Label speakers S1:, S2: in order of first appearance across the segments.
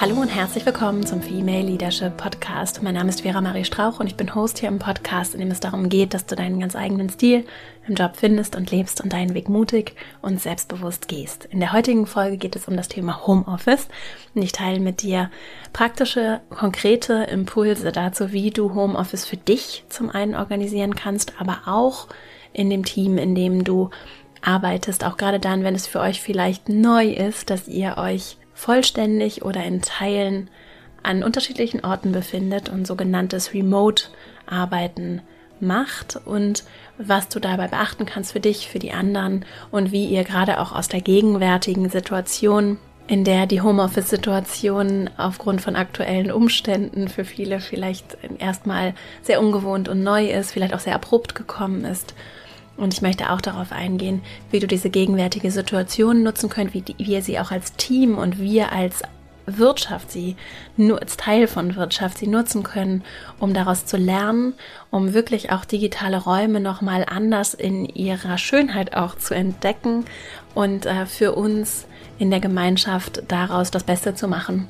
S1: Hallo und herzlich willkommen zum Female Leadership Podcast. Mein Name ist Vera Marie Strauch und ich bin Host hier im Podcast, in dem es darum geht, dass du deinen ganz eigenen Stil im Job findest und lebst und deinen Weg mutig und selbstbewusst gehst. In der heutigen Folge geht es um das Thema Homeoffice und ich teile mit dir praktische, konkrete Impulse dazu, wie du Homeoffice für dich zum einen organisieren kannst, aber auch in dem Team, in dem du arbeitest, auch gerade dann, wenn es für euch vielleicht neu ist, dass ihr euch vollständig oder in Teilen an unterschiedlichen Orten befindet und sogenanntes Remote-Arbeiten macht und was du dabei beachten kannst für dich, für die anderen und wie ihr gerade auch aus der gegenwärtigen Situation, in der die Homeoffice-Situation aufgrund von aktuellen Umständen für viele vielleicht erstmal sehr ungewohnt und neu ist, vielleicht auch sehr abrupt gekommen ist, und ich möchte auch darauf eingehen, wie du diese gegenwärtige Situation nutzen könnt, wie, wir sie auch als Team und wir als Wirtschaft, sie nur als Teil von Wirtschaft, sie nutzen können, um daraus zu lernen, um wirklich auch digitale Räume nochmal anders in ihrer Schönheit auch zu entdecken und äh, für uns in der Gemeinschaft daraus das Beste zu machen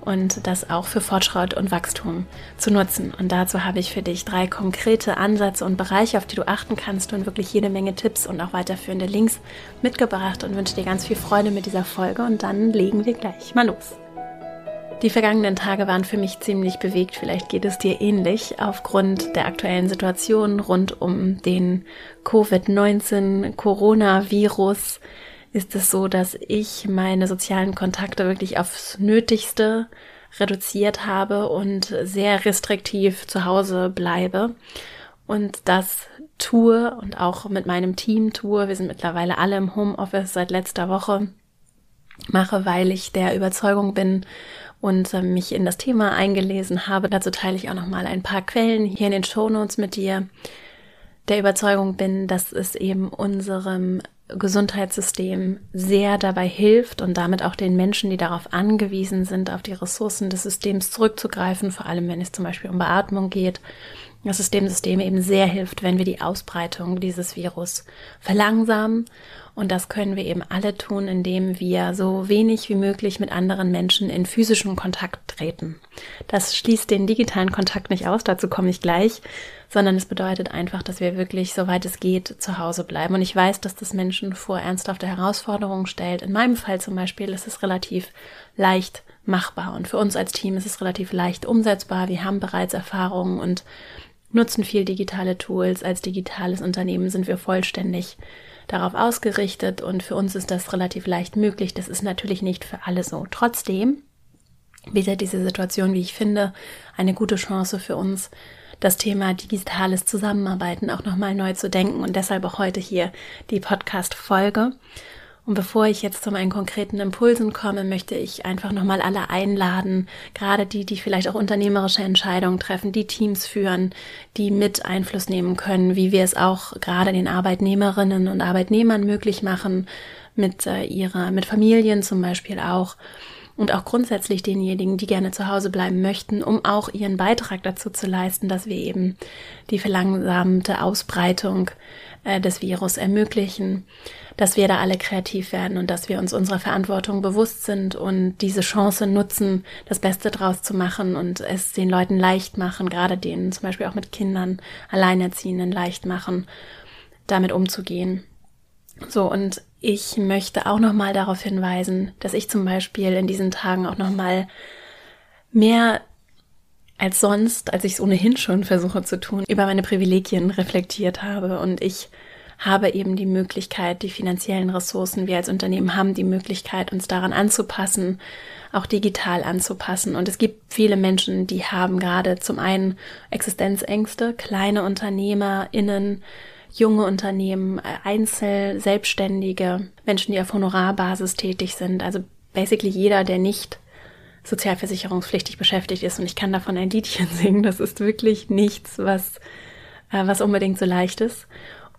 S1: und das auch für Fortschritt und Wachstum zu nutzen. Und dazu habe ich für dich drei konkrete Ansätze und Bereiche, auf die du achten kannst und wirklich jede Menge Tipps und auch weiterführende Links mitgebracht und wünsche dir ganz viel Freude mit dieser Folge und dann legen wir gleich mal los. Die vergangenen Tage waren für mich ziemlich bewegt. Vielleicht geht es dir ähnlich aufgrund der aktuellen Situation rund um den Covid-19 Coronavirus ist es so, dass ich meine sozialen Kontakte wirklich aufs Nötigste reduziert habe und sehr restriktiv zu Hause bleibe und das tue und auch mit meinem Team tue. Wir sind mittlerweile alle im Homeoffice seit letzter Woche mache, weil ich der Überzeugung bin und äh, mich in das Thema eingelesen habe. Dazu teile ich auch noch mal ein paar Quellen hier in den Show Notes mit dir. Der Überzeugung bin, dass es eben unserem Gesundheitssystem sehr dabei hilft und damit auch den Menschen, die darauf angewiesen sind, auf die Ressourcen des Systems zurückzugreifen, vor allem wenn es zum Beispiel um Beatmung geht, dass es dem System eben sehr hilft, wenn wir die Ausbreitung dieses Virus verlangsamen. Und das können wir eben alle tun, indem wir so wenig wie möglich mit anderen Menschen in physischen Kontakt treten. Das schließt den digitalen Kontakt nicht aus, dazu komme ich gleich sondern es bedeutet einfach, dass wir wirklich, soweit es geht, zu Hause bleiben. Und ich weiß, dass das Menschen vor ernsthafte Herausforderungen stellt. In meinem Fall zum Beispiel ist es relativ leicht machbar und für uns als Team ist es relativ leicht umsetzbar. Wir haben bereits Erfahrungen und nutzen viel digitale Tools. Als digitales Unternehmen sind wir vollständig darauf ausgerichtet und für uns ist das relativ leicht möglich. Das ist natürlich nicht für alle so. Trotzdem bietet diese Situation, wie ich finde, eine gute Chance für uns, das Thema digitales Zusammenarbeiten auch nochmal neu zu denken und deshalb auch heute hier die Podcast-Folge. Und bevor ich jetzt zu meinen konkreten Impulsen komme, möchte ich einfach nochmal alle einladen, gerade die, die vielleicht auch unternehmerische Entscheidungen treffen, die Teams führen, die mit Einfluss nehmen können, wie wir es auch gerade den Arbeitnehmerinnen und Arbeitnehmern möglich machen, mit äh, ihrer, mit Familien zum Beispiel auch. Und auch grundsätzlich denjenigen, die gerne zu Hause bleiben möchten, um auch ihren Beitrag dazu zu leisten, dass wir eben die verlangsamte Ausbreitung äh, des Virus ermöglichen, dass wir da alle kreativ werden und dass wir uns unserer Verantwortung bewusst sind und diese Chance nutzen, das Beste draus zu machen und es den Leuten leicht machen, gerade denen zum Beispiel auch mit Kindern, Alleinerziehenden leicht machen, damit umzugehen. So, und ich möchte auch nochmal darauf hinweisen, dass ich zum Beispiel in diesen Tagen auch nochmal mehr als sonst, als ich es ohnehin schon versuche zu tun, über meine Privilegien reflektiert habe. Und ich habe eben die Möglichkeit, die finanziellen Ressourcen, wir als Unternehmen haben die Möglichkeit, uns daran anzupassen, auch digital anzupassen. Und es gibt viele Menschen, die haben gerade zum einen Existenzängste, kleine UnternehmerInnen, junge Unternehmen, äh, Einzel, Selbstständige, Menschen, die auf Honorarbasis tätig sind. Also basically jeder, der nicht sozialversicherungspflichtig beschäftigt ist und ich kann davon ein Liedchen singen. Das ist wirklich nichts, was, äh, was unbedingt so leicht ist.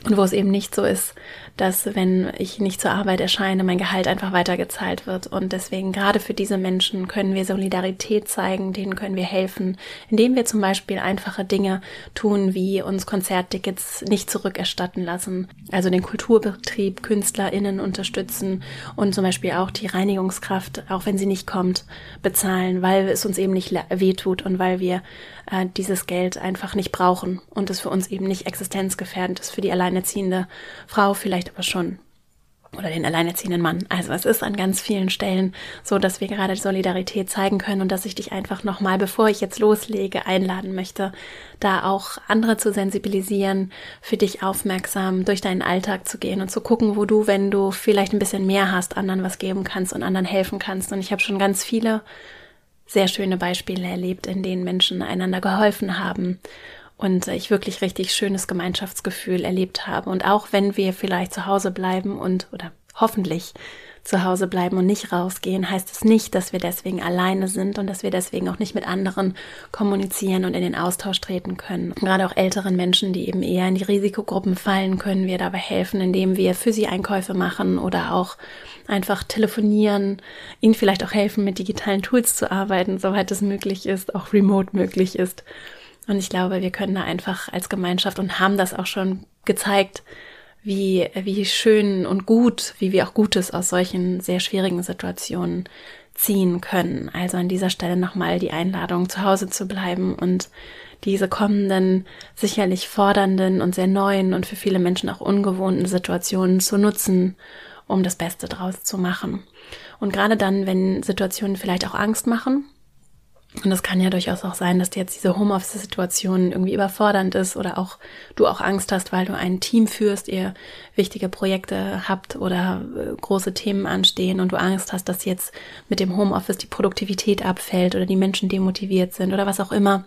S1: Und wo es eben nicht so ist, dass wenn ich nicht zur Arbeit erscheine, mein Gehalt einfach weitergezahlt wird. Und deswegen gerade für diese Menschen können wir Solidarität zeigen, denen können wir helfen, indem wir zum Beispiel einfache Dinge tun, wie uns Konzerttickets nicht zurückerstatten lassen, also den Kulturbetrieb, KünstlerInnen unterstützen und zum Beispiel auch die Reinigungskraft, auch wenn sie nicht kommt, bezahlen, weil es uns eben nicht wehtut und weil wir äh, dieses Geld einfach nicht brauchen und es für uns eben nicht existenzgefährdend ist, für die alleinerziehende Frau vielleicht aber schon oder den alleinerziehenden Mann. Also es ist an ganz vielen Stellen so, dass wir gerade Solidarität zeigen können und dass ich dich einfach nochmal, bevor ich jetzt loslege, einladen möchte, da auch andere zu sensibilisieren, für dich aufmerksam durch deinen Alltag zu gehen und zu gucken, wo du, wenn du vielleicht ein bisschen mehr hast, anderen was geben kannst und anderen helfen kannst. Und ich habe schon ganz viele sehr schöne Beispiele erlebt, in denen Menschen einander geholfen haben und ich wirklich richtig schönes Gemeinschaftsgefühl erlebt habe. Und auch wenn wir vielleicht zu Hause bleiben und oder hoffentlich zu Hause bleiben und nicht rausgehen, heißt es nicht, dass wir deswegen alleine sind und dass wir deswegen auch nicht mit anderen kommunizieren und in den Austausch treten können. Gerade auch älteren Menschen, die eben eher in die Risikogruppen fallen, können wir dabei helfen, indem wir für sie Einkäufe machen oder auch einfach telefonieren, ihnen vielleicht auch helfen, mit digitalen Tools zu arbeiten, soweit es möglich ist, auch remote möglich ist. Und ich glaube, wir können da einfach als Gemeinschaft und haben das auch schon gezeigt, wie, wie schön und gut, wie wir auch Gutes aus solchen sehr schwierigen Situationen ziehen können. Also an dieser Stelle nochmal die Einladung, zu Hause zu bleiben und diese kommenden, sicherlich fordernden und sehr neuen und für viele Menschen auch ungewohnten Situationen zu nutzen, um das Beste draus zu machen. Und gerade dann, wenn Situationen vielleicht auch Angst machen, und es kann ja durchaus auch sein, dass dir jetzt diese Homeoffice-Situation irgendwie überfordernd ist oder auch du auch Angst hast, weil du ein Team führst, ihr wichtige Projekte habt oder äh, große Themen anstehen und du Angst hast, dass jetzt mit dem Homeoffice die Produktivität abfällt oder die Menschen demotiviert sind oder was auch immer.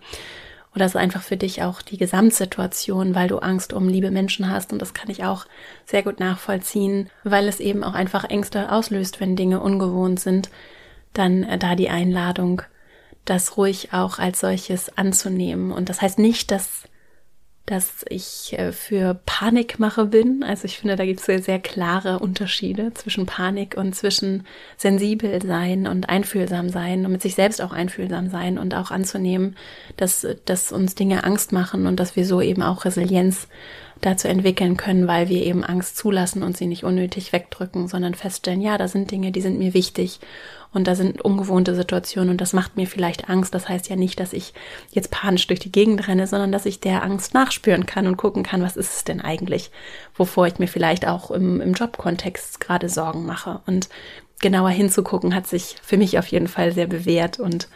S1: Oder es ist einfach für dich auch die Gesamtsituation, weil du Angst um liebe Menschen hast. Und das kann ich auch sehr gut nachvollziehen, weil es eben auch einfach Ängste auslöst, wenn Dinge ungewohnt sind. Dann äh, da die Einladung, das ruhig auch als solches anzunehmen. Und das heißt nicht, dass, dass ich äh, für Panikmache bin. Also ich finde, da gibt es sehr, sehr klare Unterschiede zwischen Panik und zwischen sensibel sein und einfühlsam sein und mit sich selbst auch einfühlsam sein und auch anzunehmen, dass, dass uns Dinge Angst machen und dass wir so eben auch Resilienz dazu entwickeln können, weil wir eben Angst zulassen und sie nicht unnötig wegdrücken, sondern feststellen, ja, da sind Dinge, die sind mir wichtig und da sind ungewohnte Situationen und das macht mir vielleicht Angst. Das heißt ja nicht, dass ich jetzt panisch durch die Gegend renne, sondern dass ich der Angst nachspüren kann und gucken kann, was ist es denn eigentlich, wovor ich mir vielleicht auch im, im Jobkontext gerade Sorgen mache. Und genauer hinzugucken hat sich für mich auf jeden Fall sehr bewährt und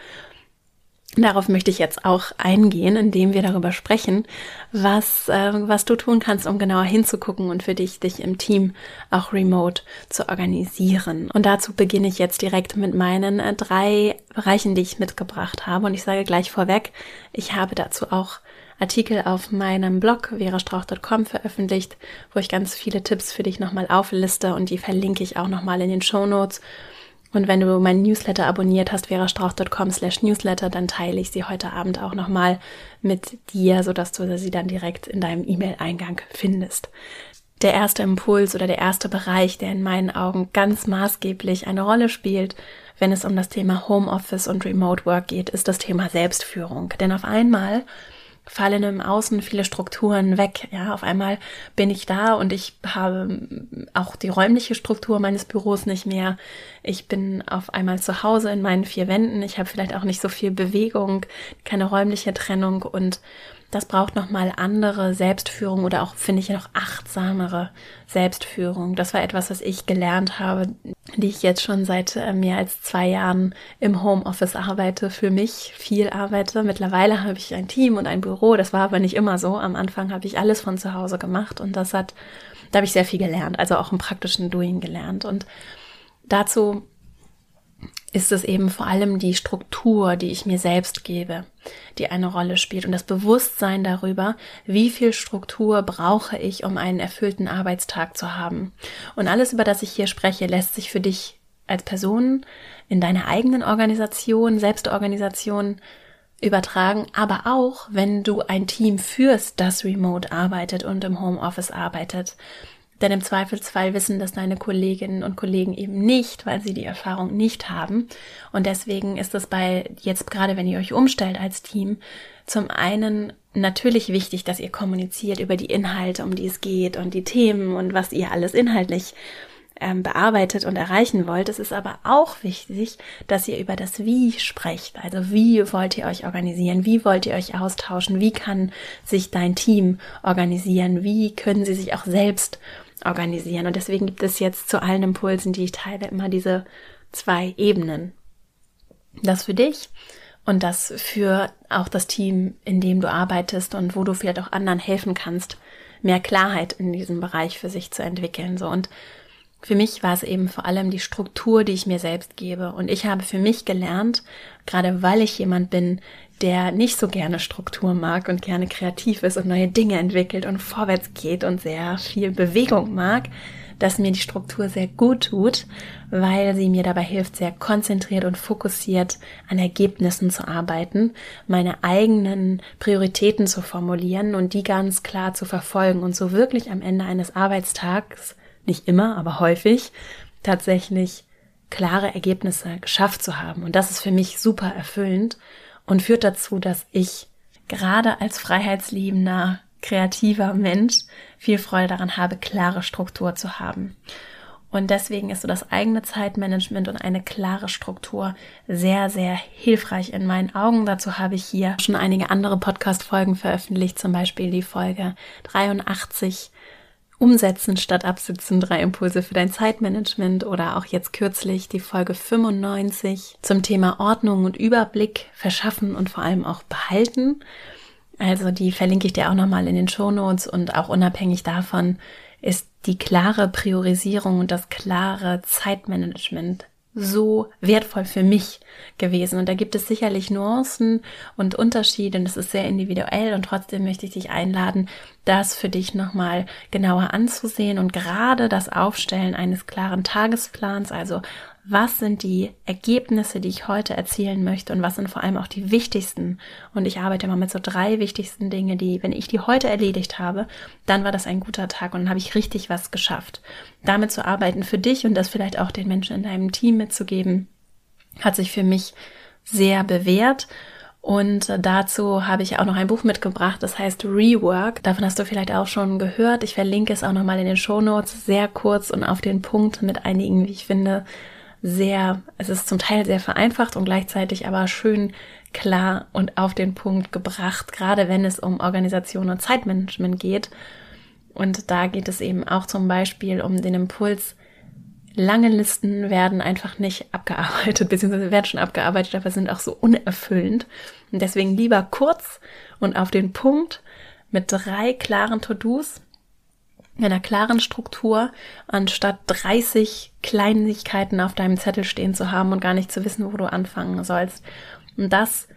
S1: Darauf möchte ich jetzt auch eingehen, indem wir darüber sprechen, was, äh, was du tun kannst, um genauer hinzugucken und für dich, dich im Team auch remote zu organisieren. Und dazu beginne ich jetzt direkt mit meinen äh, drei Bereichen, die ich mitgebracht habe. Und ich sage gleich vorweg, ich habe dazu auch Artikel auf meinem Blog verastrauch.com veröffentlicht, wo ich ganz viele Tipps für dich nochmal aufliste und die verlinke ich auch nochmal in den Show Notes. Und wenn du meinen Newsletter abonniert hast, verastrauch.com slash newsletter, dann teile ich sie heute Abend auch nochmal mit dir, sodass du sie dann direkt in deinem E-Mail-Eingang findest. Der erste Impuls oder der erste Bereich, der in meinen Augen ganz maßgeblich eine Rolle spielt, wenn es um das Thema Homeoffice und Remote Work geht, ist das Thema Selbstführung. Denn auf einmal fallen im Außen viele Strukturen weg. Ja, auf einmal bin ich da und ich habe auch die räumliche Struktur meines Büros nicht mehr. Ich bin auf einmal zu Hause in meinen vier Wänden. Ich habe vielleicht auch nicht so viel Bewegung, keine räumliche Trennung und das braucht nochmal andere Selbstführung oder auch, finde ich, noch achtsamere Selbstführung. Das war etwas, was ich gelernt habe, die ich jetzt schon seit äh, mehr als zwei Jahren im Homeoffice arbeite, für mich viel arbeite. Mittlerweile habe ich ein Team und ein Büro. Das war aber nicht immer so. Am Anfang habe ich alles von zu Hause gemacht und das hat, da habe ich sehr viel gelernt, also auch im praktischen Doing gelernt. Und dazu ist es eben vor allem die Struktur, die ich mir selbst gebe, die eine Rolle spielt und das Bewusstsein darüber, wie viel Struktur brauche ich, um einen erfüllten Arbeitstag zu haben. Und alles, über das ich hier spreche, lässt sich für dich als Person in deiner eigenen Organisation, Selbstorganisation übertragen, aber auch, wenn du ein Team führst, das remote arbeitet und im Homeoffice arbeitet. Denn im Zweifelsfall wissen das deine Kolleginnen und Kollegen eben nicht, weil sie die Erfahrung nicht haben. Und deswegen ist es bei jetzt gerade, wenn ihr euch umstellt als Team, zum einen natürlich wichtig, dass ihr kommuniziert über die Inhalte, um die es geht und die Themen und was ihr alles inhaltlich ähm, bearbeitet und erreichen wollt. Es ist aber auch wichtig, dass ihr über das Wie sprecht. Also wie wollt ihr euch organisieren? Wie wollt ihr euch austauschen? Wie kann sich dein Team organisieren? Wie können sie sich auch selbst organisieren? Und deswegen gibt es jetzt zu allen Impulsen, die ich teile, immer diese zwei Ebenen. Das für dich und das für auch das Team, in dem du arbeitest und wo du vielleicht auch anderen helfen kannst, mehr Klarheit in diesem Bereich für sich zu entwickeln. So und für mich war es eben vor allem die Struktur, die ich mir selbst gebe. Und ich habe für mich gelernt, gerade weil ich jemand bin, der nicht so gerne Struktur mag und gerne kreativ ist und neue Dinge entwickelt und vorwärts geht und sehr viel Bewegung mag, dass mir die Struktur sehr gut tut, weil sie mir dabei hilft, sehr konzentriert und fokussiert an Ergebnissen zu arbeiten, meine eigenen Prioritäten zu formulieren und die ganz klar zu verfolgen und so wirklich am Ende eines Arbeitstags nicht immer, aber häufig tatsächlich klare Ergebnisse geschafft zu haben. Und das ist für mich super erfüllend und führt dazu, dass ich gerade als freiheitsliebender, kreativer Mensch viel Freude daran habe, klare Struktur zu haben. Und deswegen ist so das eigene Zeitmanagement und eine klare Struktur sehr, sehr hilfreich in meinen Augen. Dazu habe ich hier schon einige andere Podcast-Folgen veröffentlicht, zum Beispiel die Folge 83 Umsetzen statt Absitzen, drei Impulse für dein Zeitmanagement oder auch jetzt kürzlich die Folge 95 zum Thema Ordnung und Überblick verschaffen und vor allem auch behalten. Also die verlinke ich dir auch nochmal in den Show Notes und auch unabhängig davon ist die klare Priorisierung und das klare Zeitmanagement so wertvoll für mich gewesen. Und da gibt es sicherlich Nuancen und Unterschiede und es ist sehr individuell und trotzdem möchte ich dich einladen, das für dich nochmal genauer anzusehen und gerade das Aufstellen eines klaren Tagesplans, also was sind die Ergebnisse, die ich heute erzielen möchte und was sind vor allem auch die wichtigsten. Und ich arbeite immer mit so drei wichtigsten Dinge, die, wenn ich die heute erledigt habe, dann war das ein guter Tag und dann habe ich richtig was geschafft. Damit zu arbeiten für dich und das vielleicht auch den Menschen in deinem Team mitzugeben, hat sich für mich sehr bewährt. Und dazu habe ich auch noch ein Buch mitgebracht, das heißt Rework. Davon hast du vielleicht auch schon gehört. Ich verlinke es auch nochmal in den Show Notes, sehr kurz und auf den Punkt mit einigen, wie ich finde, sehr, es ist zum Teil sehr vereinfacht und gleichzeitig aber schön klar und auf den Punkt gebracht, gerade wenn es um Organisation und Zeitmanagement geht. Und da geht es eben auch zum Beispiel um den Impuls, lange Listen werden einfach nicht abgearbeitet, beziehungsweise werden schon abgearbeitet, aber sind auch so unerfüllend. Und deswegen lieber kurz und auf den Punkt mit drei klaren To-Dos einer klaren Struktur, anstatt 30 Kleinigkeiten auf deinem Zettel stehen zu haben und gar nicht zu wissen, wo du anfangen sollst. Und das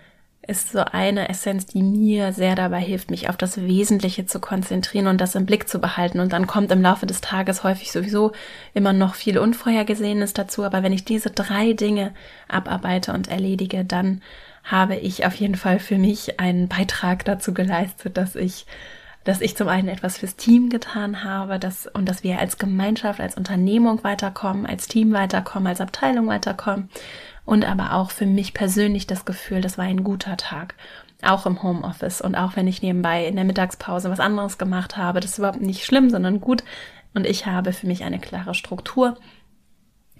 S1: ist so eine Essenz, die mir sehr dabei hilft, mich auf das Wesentliche zu konzentrieren und das im Blick zu behalten. Und dann kommt im Laufe des Tages häufig sowieso immer noch viel Unvorhergesehenes dazu. Aber wenn ich diese drei Dinge abarbeite und erledige, dann habe ich auf jeden Fall für mich einen Beitrag dazu geleistet, dass ich dass ich zum einen etwas fürs Team getan habe dass, und dass wir als Gemeinschaft, als Unternehmung weiterkommen, als Team weiterkommen, als Abteilung weiterkommen und aber auch für mich persönlich das Gefühl, das war ein guter Tag. Auch im Homeoffice und auch wenn ich nebenbei in der Mittagspause was anderes gemacht habe, das ist überhaupt nicht schlimm, sondern gut. Und ich habe für mich eine klare Struktur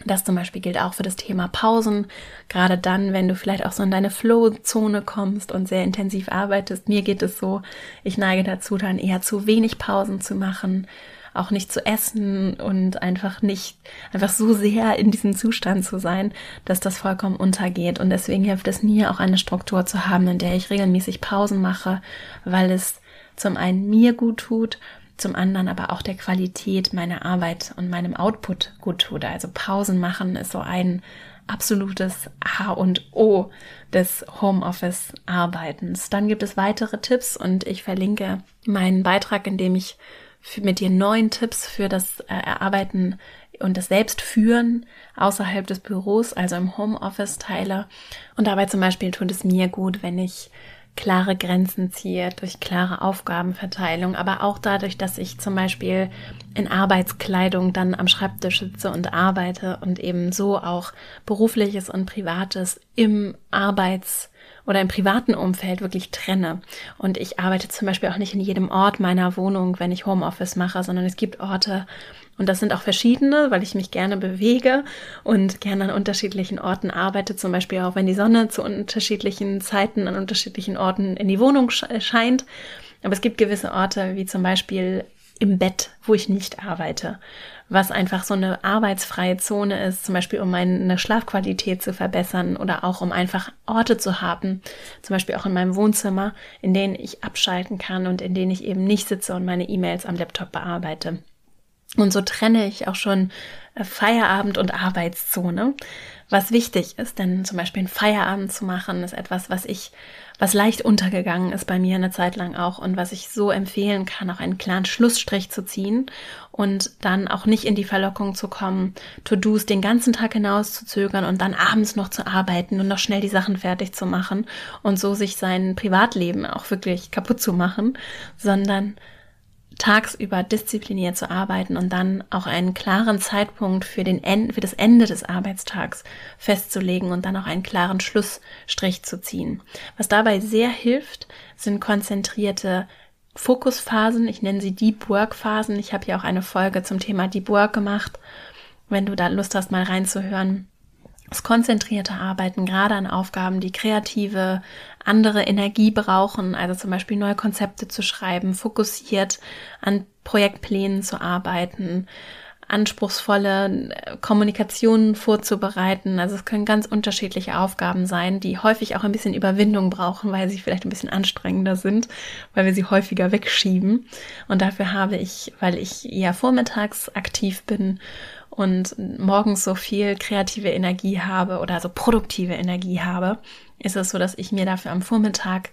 S1: das zum Beispiel gilt auch für das Thema Pausen. Gerade dann, wenn du vielleicht auch so in deine Flow-Zone kommst und sehr intensiv arbeitest. Mir geht es so, ich neige dazu, dann eher zu wenig Pausen zu machen, auch nicht zu essen und einfach nicht, einfach so sehr in diesem Zustand zu sein, dass das vollkommen untergeht. Und deswegen hilft es mir auch eine Struktur zu haben, in der ich regelmäßig Pausen mache, weil es zum einen mir gut tut zum anderen aber auch der Qualität meiner Arbeit und meinem Output gut tut. Also Pausen machen ist so ein absolutes H und O des Homeoffice-Arbeitens. Dann gibt es weitere Tipps und ich verlinke meinen Beitrag, in dem ich mit dir neuen Tipps für das äh, Erarbeiten und das Selbstführen außerhalb des Büros, also im Homeoffice teile. Und dabei zum Beispiel tut es mir gut, wenn ich klare Grenzen ziehe, durch klare Aufgabenverteilung, aber auch dadurch, dass ich zum Beispiel in Arbeitskleidung dann am Schreibtisch sitze und arbeite und eben so auch berufliches und privates im Arbeits- oder im privaten Umfeld wirklich trenne. Und ich arbeite zum Beispiel auch nicht in jedem Ort meiner Wohnung, wenn ich Homeoffice mache, sondern es gibt Orte, und das sind auch verschiedene, weil ich mich gerne bewege und gerne an unterschiedlichen Orten arbeite, zum Beispiel auch wenn die Sonne zu unterschiedlichen Zeiten an unterschiedlichen Orten in die Wohnung scheint. Aber es gibt gewisse Orte, wie zum Beispiel im Bett, wo ich nicht arbeite, was einfach so eine arbeitsfreie Zone ist, zum Beispiel um meine Schlafqualität zu verbessern oder auch um einfach Orte zu haben, zum Beispiel auch in meinem Wohnzimmer, in denen ich abschalten kann und in denen ich eben nicht sitze und meine E-Mails am Laptop bearbeite. Und so trenne ich auch schon äh, Feierabend und Arbeitszone, was wichtig ist, denn zum Beispiel einen Feierabend zu machen, ist etwas, was ich, was leicht untergegangen ist bei mir eine Zeit lang auch und was ich so empfehlen kann, auch einen klaren Schlussstrich zu ziehen und dann auch nicht in die Verlockung zu kommen, To-Dos den ganzen Tag hinaus zu zögern und dann abends noch zu arbeiten und noch schnell die Sachen fertig zu machen und so sich sein Privatleben auch wirklich kaputt zu machen, sondern tagsüber diszipliniert zu arbeiten und dann auch einen klaren Zeitpunkt für, den End, für das Ende des Arbeitstags festzulegen und dann auch einen klaren Schlussstrich zu ziehen. Was dabei sehr hilft, sind konzentrierte Fokusphasen. Ich nenne sie Deep Work Phasen. Ich habe ja auch eine Folge zum Thema Deep Work gemacht. Wenn du da Lust hast, mal reinzuhören, das konzentrierte Arbeiten, gerade an Aufgaben, die kreative, andere Energie brauchen, also zum Beispiel neue Konzepte zu schreiben, fokussiert an Projektplänen zu arbeiten, anspruchsvolle Kommunikationen vorzubereiten. Also es können ganz unterschiedliche Aufgaben sein, die häufig auch ein bisschen Überwindung brauchen, weil sie vielleicht ein bisschen anstrengender sind, weil wir sie häufiger wegschieben. Und dafür habe ich, weil ich eher vormittags aktiv bin und morgens so viel kreative Energie habe oder so produktive Energie habe, ist es so, dass ich mir dafür am Vormittag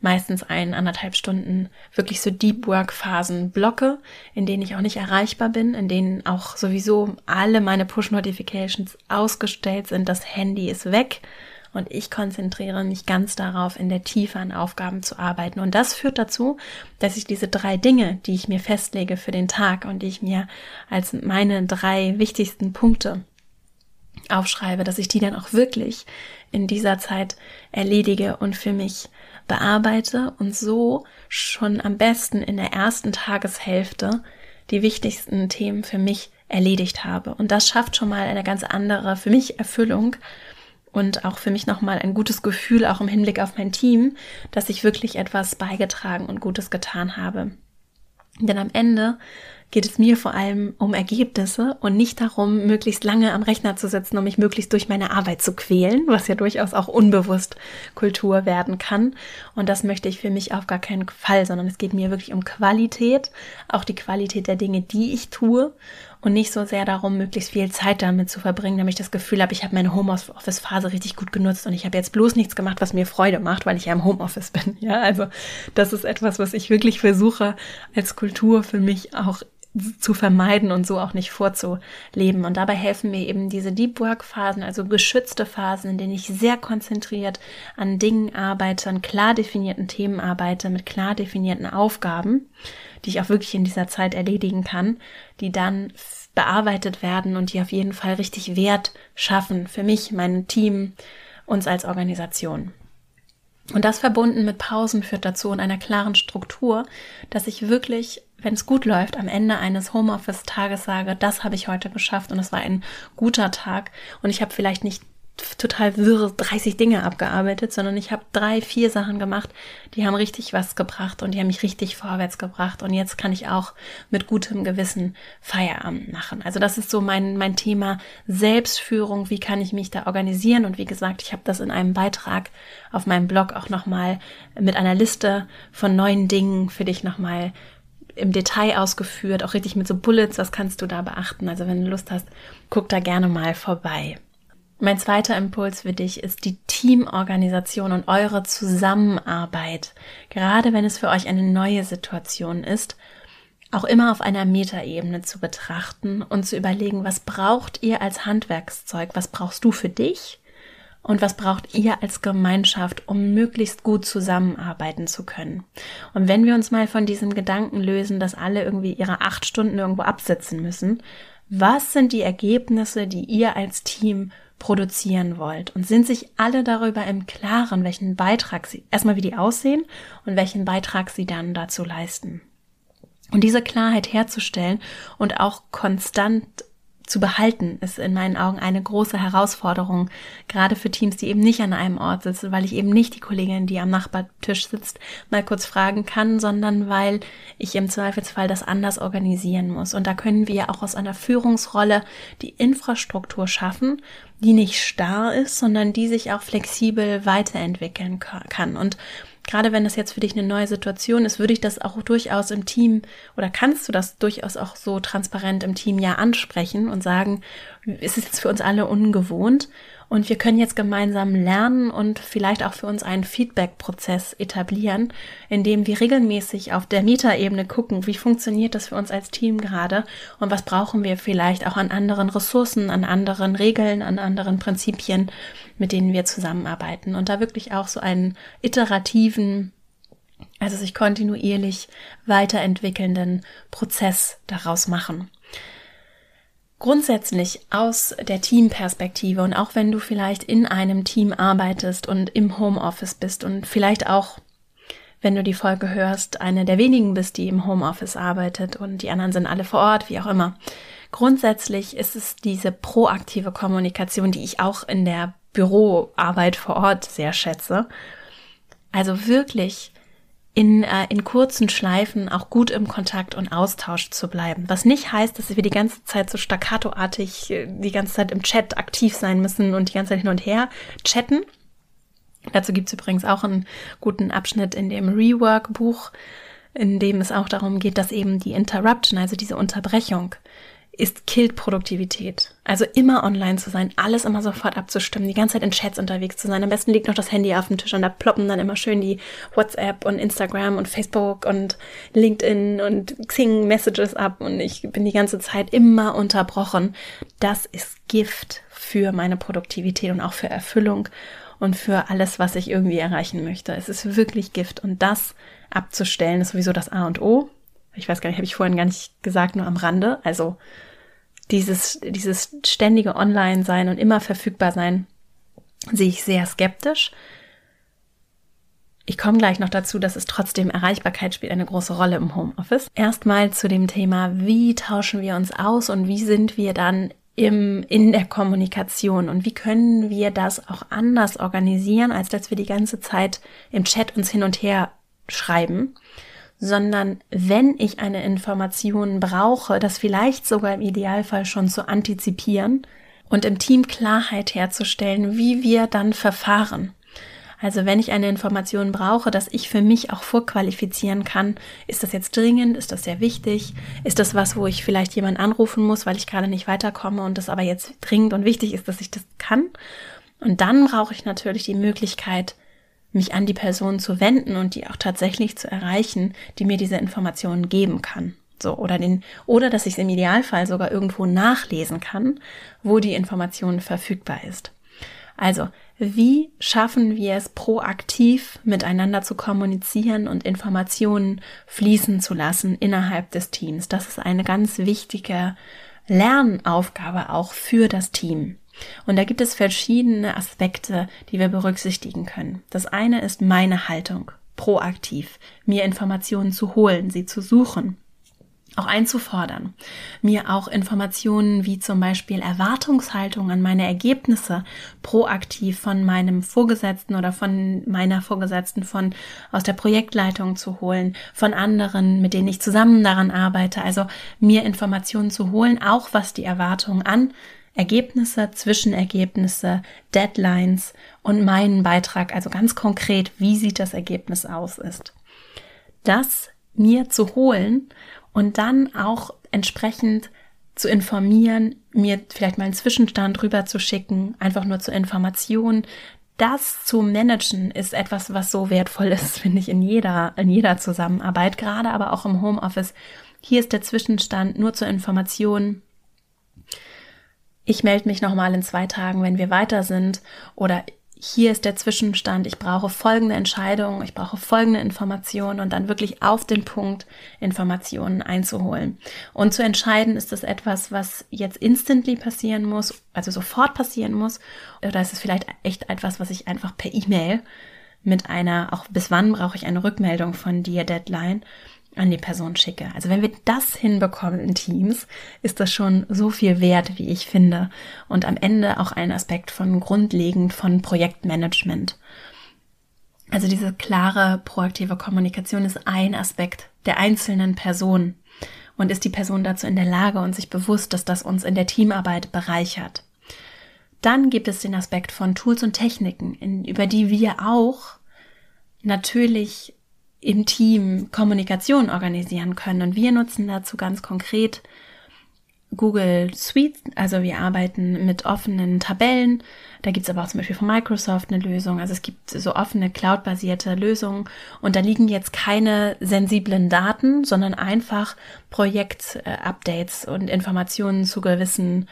S1: meistens ein, anderthalb Stunden wirklich so Deep Work Phasen blocke, in denen ich auch nicht erreichbar bin, in denen auch sowieso alle meine Push Notifications ausgestellt sind, das Handy ist weg und ich konzentriere mich ganz darauf, in der Tiefe an Aufgaben zu arbeiten. Und das führt dazu, dass ich diese drei Dinge, die ich mir festlege für den Tag und die ich mir als meine drei wichtigsten Punkte aufschreibe, dass ich die dann auch wirklich in dieser Zeit erledige und für mich bearbeite und so schon am besten in der ersten Tageshälfte die wichtigsten Themen für mich erledigt habe. Und das schafft schon mal eine ganz andere, für mich Erfüllung, und auch für mich nochmal ein gutes Gefühl, auch im Hinblick auf mein Team, dass ich wirklich etwas beigetragen und Gutes getan habe. Denn am Ende geht es mir vor allem um Ergebnisse und nicht darum, möglichst lange am Rechner zu sitzen, um mich möglichst durch meine Arbeit zu quälen, was ja durchaus auch unbewusst Kultur werden kann. Und das möchte ich für mich auf gar keinen Fall, sondern es geht mir wirklich um Qualität, auch die Qualität der Dinge, die ich tue und nicht so sehr darum, möglichst viel Zeit damit zu verbringen, damit ich das Gefühl habe, ich habe meine Homeoffice-Phase richtig gut genutzt und ich habe jetzt bloß nichts gemacht, was mir Freude macht, weil ich ja im Homeoffice bin. Ja, also das ist etwas, was ich wirklich versuche als Kultur für mich auch zu vermeiden und so auch nicht vorzuleben. Und dabei helfen mir eben diese Deep Work Phasen, also geschützte Phasen, in denen ich sehr konzentriert an Dingen arbeite, an klar definierten Themen arbeite, mit klar definierten Aufgaben, die ich auch wirklich in dieser Zeit erledigen kann, die dann bearbeitet werden und die auf jeden Fall richtig Wert schaffen für mich, mein Team, uns als Organisation. Und das verbunden mit Pausen führt dazu und einer klaren Struktur, dass ich wirklich, wenn es gut läuft, am Ende eines Homeoffice-Tages sage, das habe ich heute geschafft und es war ein guter Tag und ich habe vielleicht nicht total wirre 30 Dinge abgearbeitet, sondern ich habe drei, vier Sachen gemacht, die haben richtig was gebracht und die haben mich richtig vorwärts gebracht und jetzt kann ich auch mit gutem Gewissen Feierabend machen. Also das ist so mein, mein Thema Selbstführung, wie kann ich mich da organisieren und wie gesagt, ich habe das in einem Beitrag auf meinem Blog auch nochmal mit einer Liste von neuen Dingen für dich nochmal im Detail ausgeführt, auch richtig mit so Bullets, was kannst du da beachten. Also wenn du Lust hast, guck da gerne mal vorbei. Mein zweiter Impuls für dich ist die Teamorganisation und eure Zusammenarbeit. Gerade wenn es für euch eine neue Situation ist, auch immer auf einer Metaebene zu betrachten und zu überlegen, was braucht ihr als Handwerkszeug, was brauchst du für dich und was braucht ihr als Gemeinschaft, um möglichst gut zusammenarbeiten zu können. Und wenn wir uns mal von diesem Gedanken lösen, dass alle irgendwie ihre acht Stunden irgendwo absitzen müssen, was sind die Ergebnisse, die ihr als Team produzieren wollt und sind sich alle darüber im Klaren, welchen Beitrag sie, erstmal wie die aussehen und welchen Beitrag sie dann dazu leisten. Und diese Klarheit herzustellen und auch konstant zu behalten, ist in meinen Augen eine große Herausforderung, gerade für Teams, die eben nicht an einem Ort sitzen, weil ich eben nicht die Kollegin, die am Nachbartisch sitzt, mal kurz fragen kann, sondern weil ich im Zweifelsfall das anders organisieren muss. Und da können wir auch aus einer Führungsrolle die Infrastruktur schaffen, die nicht starr ist, sondern die sich auch flexibel weiterentwickeln kann. Und gerade wenn das jetzt für dich eine neue Situation ist, würde ich das auch durchaus im Team oder kannst du das durchaus auch so transparent im Team ja ansprechen und sagen, es ist jetzt für uns alle ungewohnt und wir können jetzt gemeinsam lernen und vielleicht auch für uns einen Feedback-Prozess etablieren, in dem wir regelmäßig auf der Metaebene gucken, wie funktioniert das für uns als Team gerade und was brauchen wir vielleicht auch an anderen Ressourcen, an anderen Regeln, an anderen Prinzipien, mit denen wir zusammenarbeiten und da wirklich auch so einen iterativen also sich kontinuierlich weiterentwickelnden Prozess daraus machen. Grundsätzlich aus der Teamperspektive und auch wenn du vielleicht in einem Team arbeitest und im Homeoffice bist und vielleicht auch, wenn du die Folge hörst, eine der wenigen bist, die im Homeoffice arbeitet und die anderen sind alle vor Ort, wie auch immer. Grundsätzlich ist es diese proaktive Kommunikation, die ich auch in der Büroarbeit vor Ort sehr schätze. Also wirklich in, äh, in kurzen Schleifen auch gut im Kontakt und Austausch zu bleiben. Was nicht heißt, dass wir die ganze Zeit so staccatoartig äh, die ganze Zeit im Chat aktiv sein müssen und die ganze Zeit hin und her chatten. Dazu gibt's übrigens auch einen guten Abschnitt in dem Rework-Buch, in dem es auch darum geht, dass eben die Interruption, also diese Unterbrechung, ist killt Produktivität. Also immer online zu sein, alles immer sofort abzustimmen, die ganze Zeit in Chats unterwegs zu sein. Am besten liegt noch das Handy auf dem Tisch und da ploppen dann immer schön die WhatsApp und Instagram und Facebook und LinkedIn und Xing Messages ab und ich bin die ganze Zeit immer unterbrochen. Das ist Gift für meine Produktivität und auch für Erfüllung und für alles, was ich irgendwie erreichen möchte. Es ist wirklich Gift und das abzustellen ist sowieso das A und O. Ich weiß gar nicht, habe ich vorhin gar nicht gesagt, nur am Rande. Also dieses, dieses ständige Online-Sein und immer verfügbar sein, sehe ich sehr skeptisch. Ich komme gleich noch dazu, dass es trotzdem Erreichbarkeit spielt eine große Rolle im Homeoffice. Erstmal zu dem Thema, wie tauschen wir uns aus und wie sind wir dann im, in der Kommunikation und wie können wir das auch anders organisieren, als dass wir die ganze Zeit im Chat uns hin und her schreiben sondern wenn ich eine Information brauche, das vielleicht sogar im Idealfall schon zu antizipieren und im Team Klarheit herzustellen, wie wir dann verfahren. Also wenn ich eine Information brauche, dass ich für mich auch vorqualifizieren kann, ist das jetzt dringend, ist das sehr wichtig, ist das was, wo ich vielleicht jemanden anrufen muss, weil ich gerade nicht weiterkomme und das aber jetzt dringend und wichtig ist, dass ich das kann. Und dann brauche ich natürlich die Möglichkeit, mich an die Person zu wenden und die auch tatsächlich zu erreichen, die mir diese Informationen geben kann. So, oder den, oder dass ich es im Idealfall sogar irgendwo nachlesen kann, wo die Information verfügbar ist. Also, wie schaffen wir es proaktiv miteinander zu kommunizieren und Informationen fließen zu lassen innerhalb des Teams? Das ist eine ganz wichtige Lernaufgabe auch für das Team. Und da gibt es verschiedene Aspekte, die wir berücksichtigen können. Das eine ist meine Haltung, proaktiv, mir Informationen zu holen, sie zu suchen, auch einzufordern, mir auch Informationen wie zum Beispiel Erwartungshaltung an meine Ergebnisse proaktiv von meinem Vorgesetzten oder von meiner Vorgesetzten von aus der Projektleitung zu holen, von anderen, mit denen ich zusammen daran arbeite, also mir Informationen zu holen, auch was die Erwartungen an Ergebnisse, Zwischenergebnisse, Deadlines und meinen Beitrag, also ganz konkret, wie sieht das Ergebnis aus ist. Das mir zu holen und dann auch entsprechend zu informieren, mir vielleicht mal einen Zwischenstand rüber zu schicken, einfach nur zur Information, das zu managen ist etwas, was so wertvoll ist, finde ich, in jeder, in jeder Zusammenarbeit, gerade aber auch im Homeoffice. Hier ist der Zwischenstand nur zur Information. Ich melde mich nochmal in zwei Tagen, wenn wir weiter sind. Oder hier ist der Zwischenstand, ich brauche folgende Entscheidungen, ich brauche folgende Informationen und dann wirklich auf den Punkt Informationen einzuholen. Und zu entscheiden, ist das etwas, was jetzt instantly passieren muss, also sofort passieren muss, oder ist es vielleicht echt etwas, was ich einfach per E-Mail mit einer, auch bis wann brauche ich eine Rückmeldung von dir, Deadline, an die Person schicke. Also wenn wir das hinbekommen in Teams, ist das schon so viel wert, wie ich finde. Und am Ende auch ein Aspekt von grundlegend von Projektmanagement. Also diese klare, proaktive Kommunikation ist ein Aspekt der einzelnen Person. Und ist die Person dazu in der Lage und sich bewusst, dass das uns in der Teamarbeit bereichert. Dann gibt es den Aspekt von Tools und Techniken, in, über die wir auch natürlich im Team Kommunikation organisieren können. Und wir nutzen dazu ganz konkret Google Suite. Also wir arbeiten mit offenen Tabellen. Da gibt's aber auch zum Beispiel von Microsoft eine Lösung. Also es gibt so offene cloud-basierte Lösungen. Und da liegen jetzt keine sensiblen Daten, sondern einfach Projekt-Updates und Informationen zu gewissen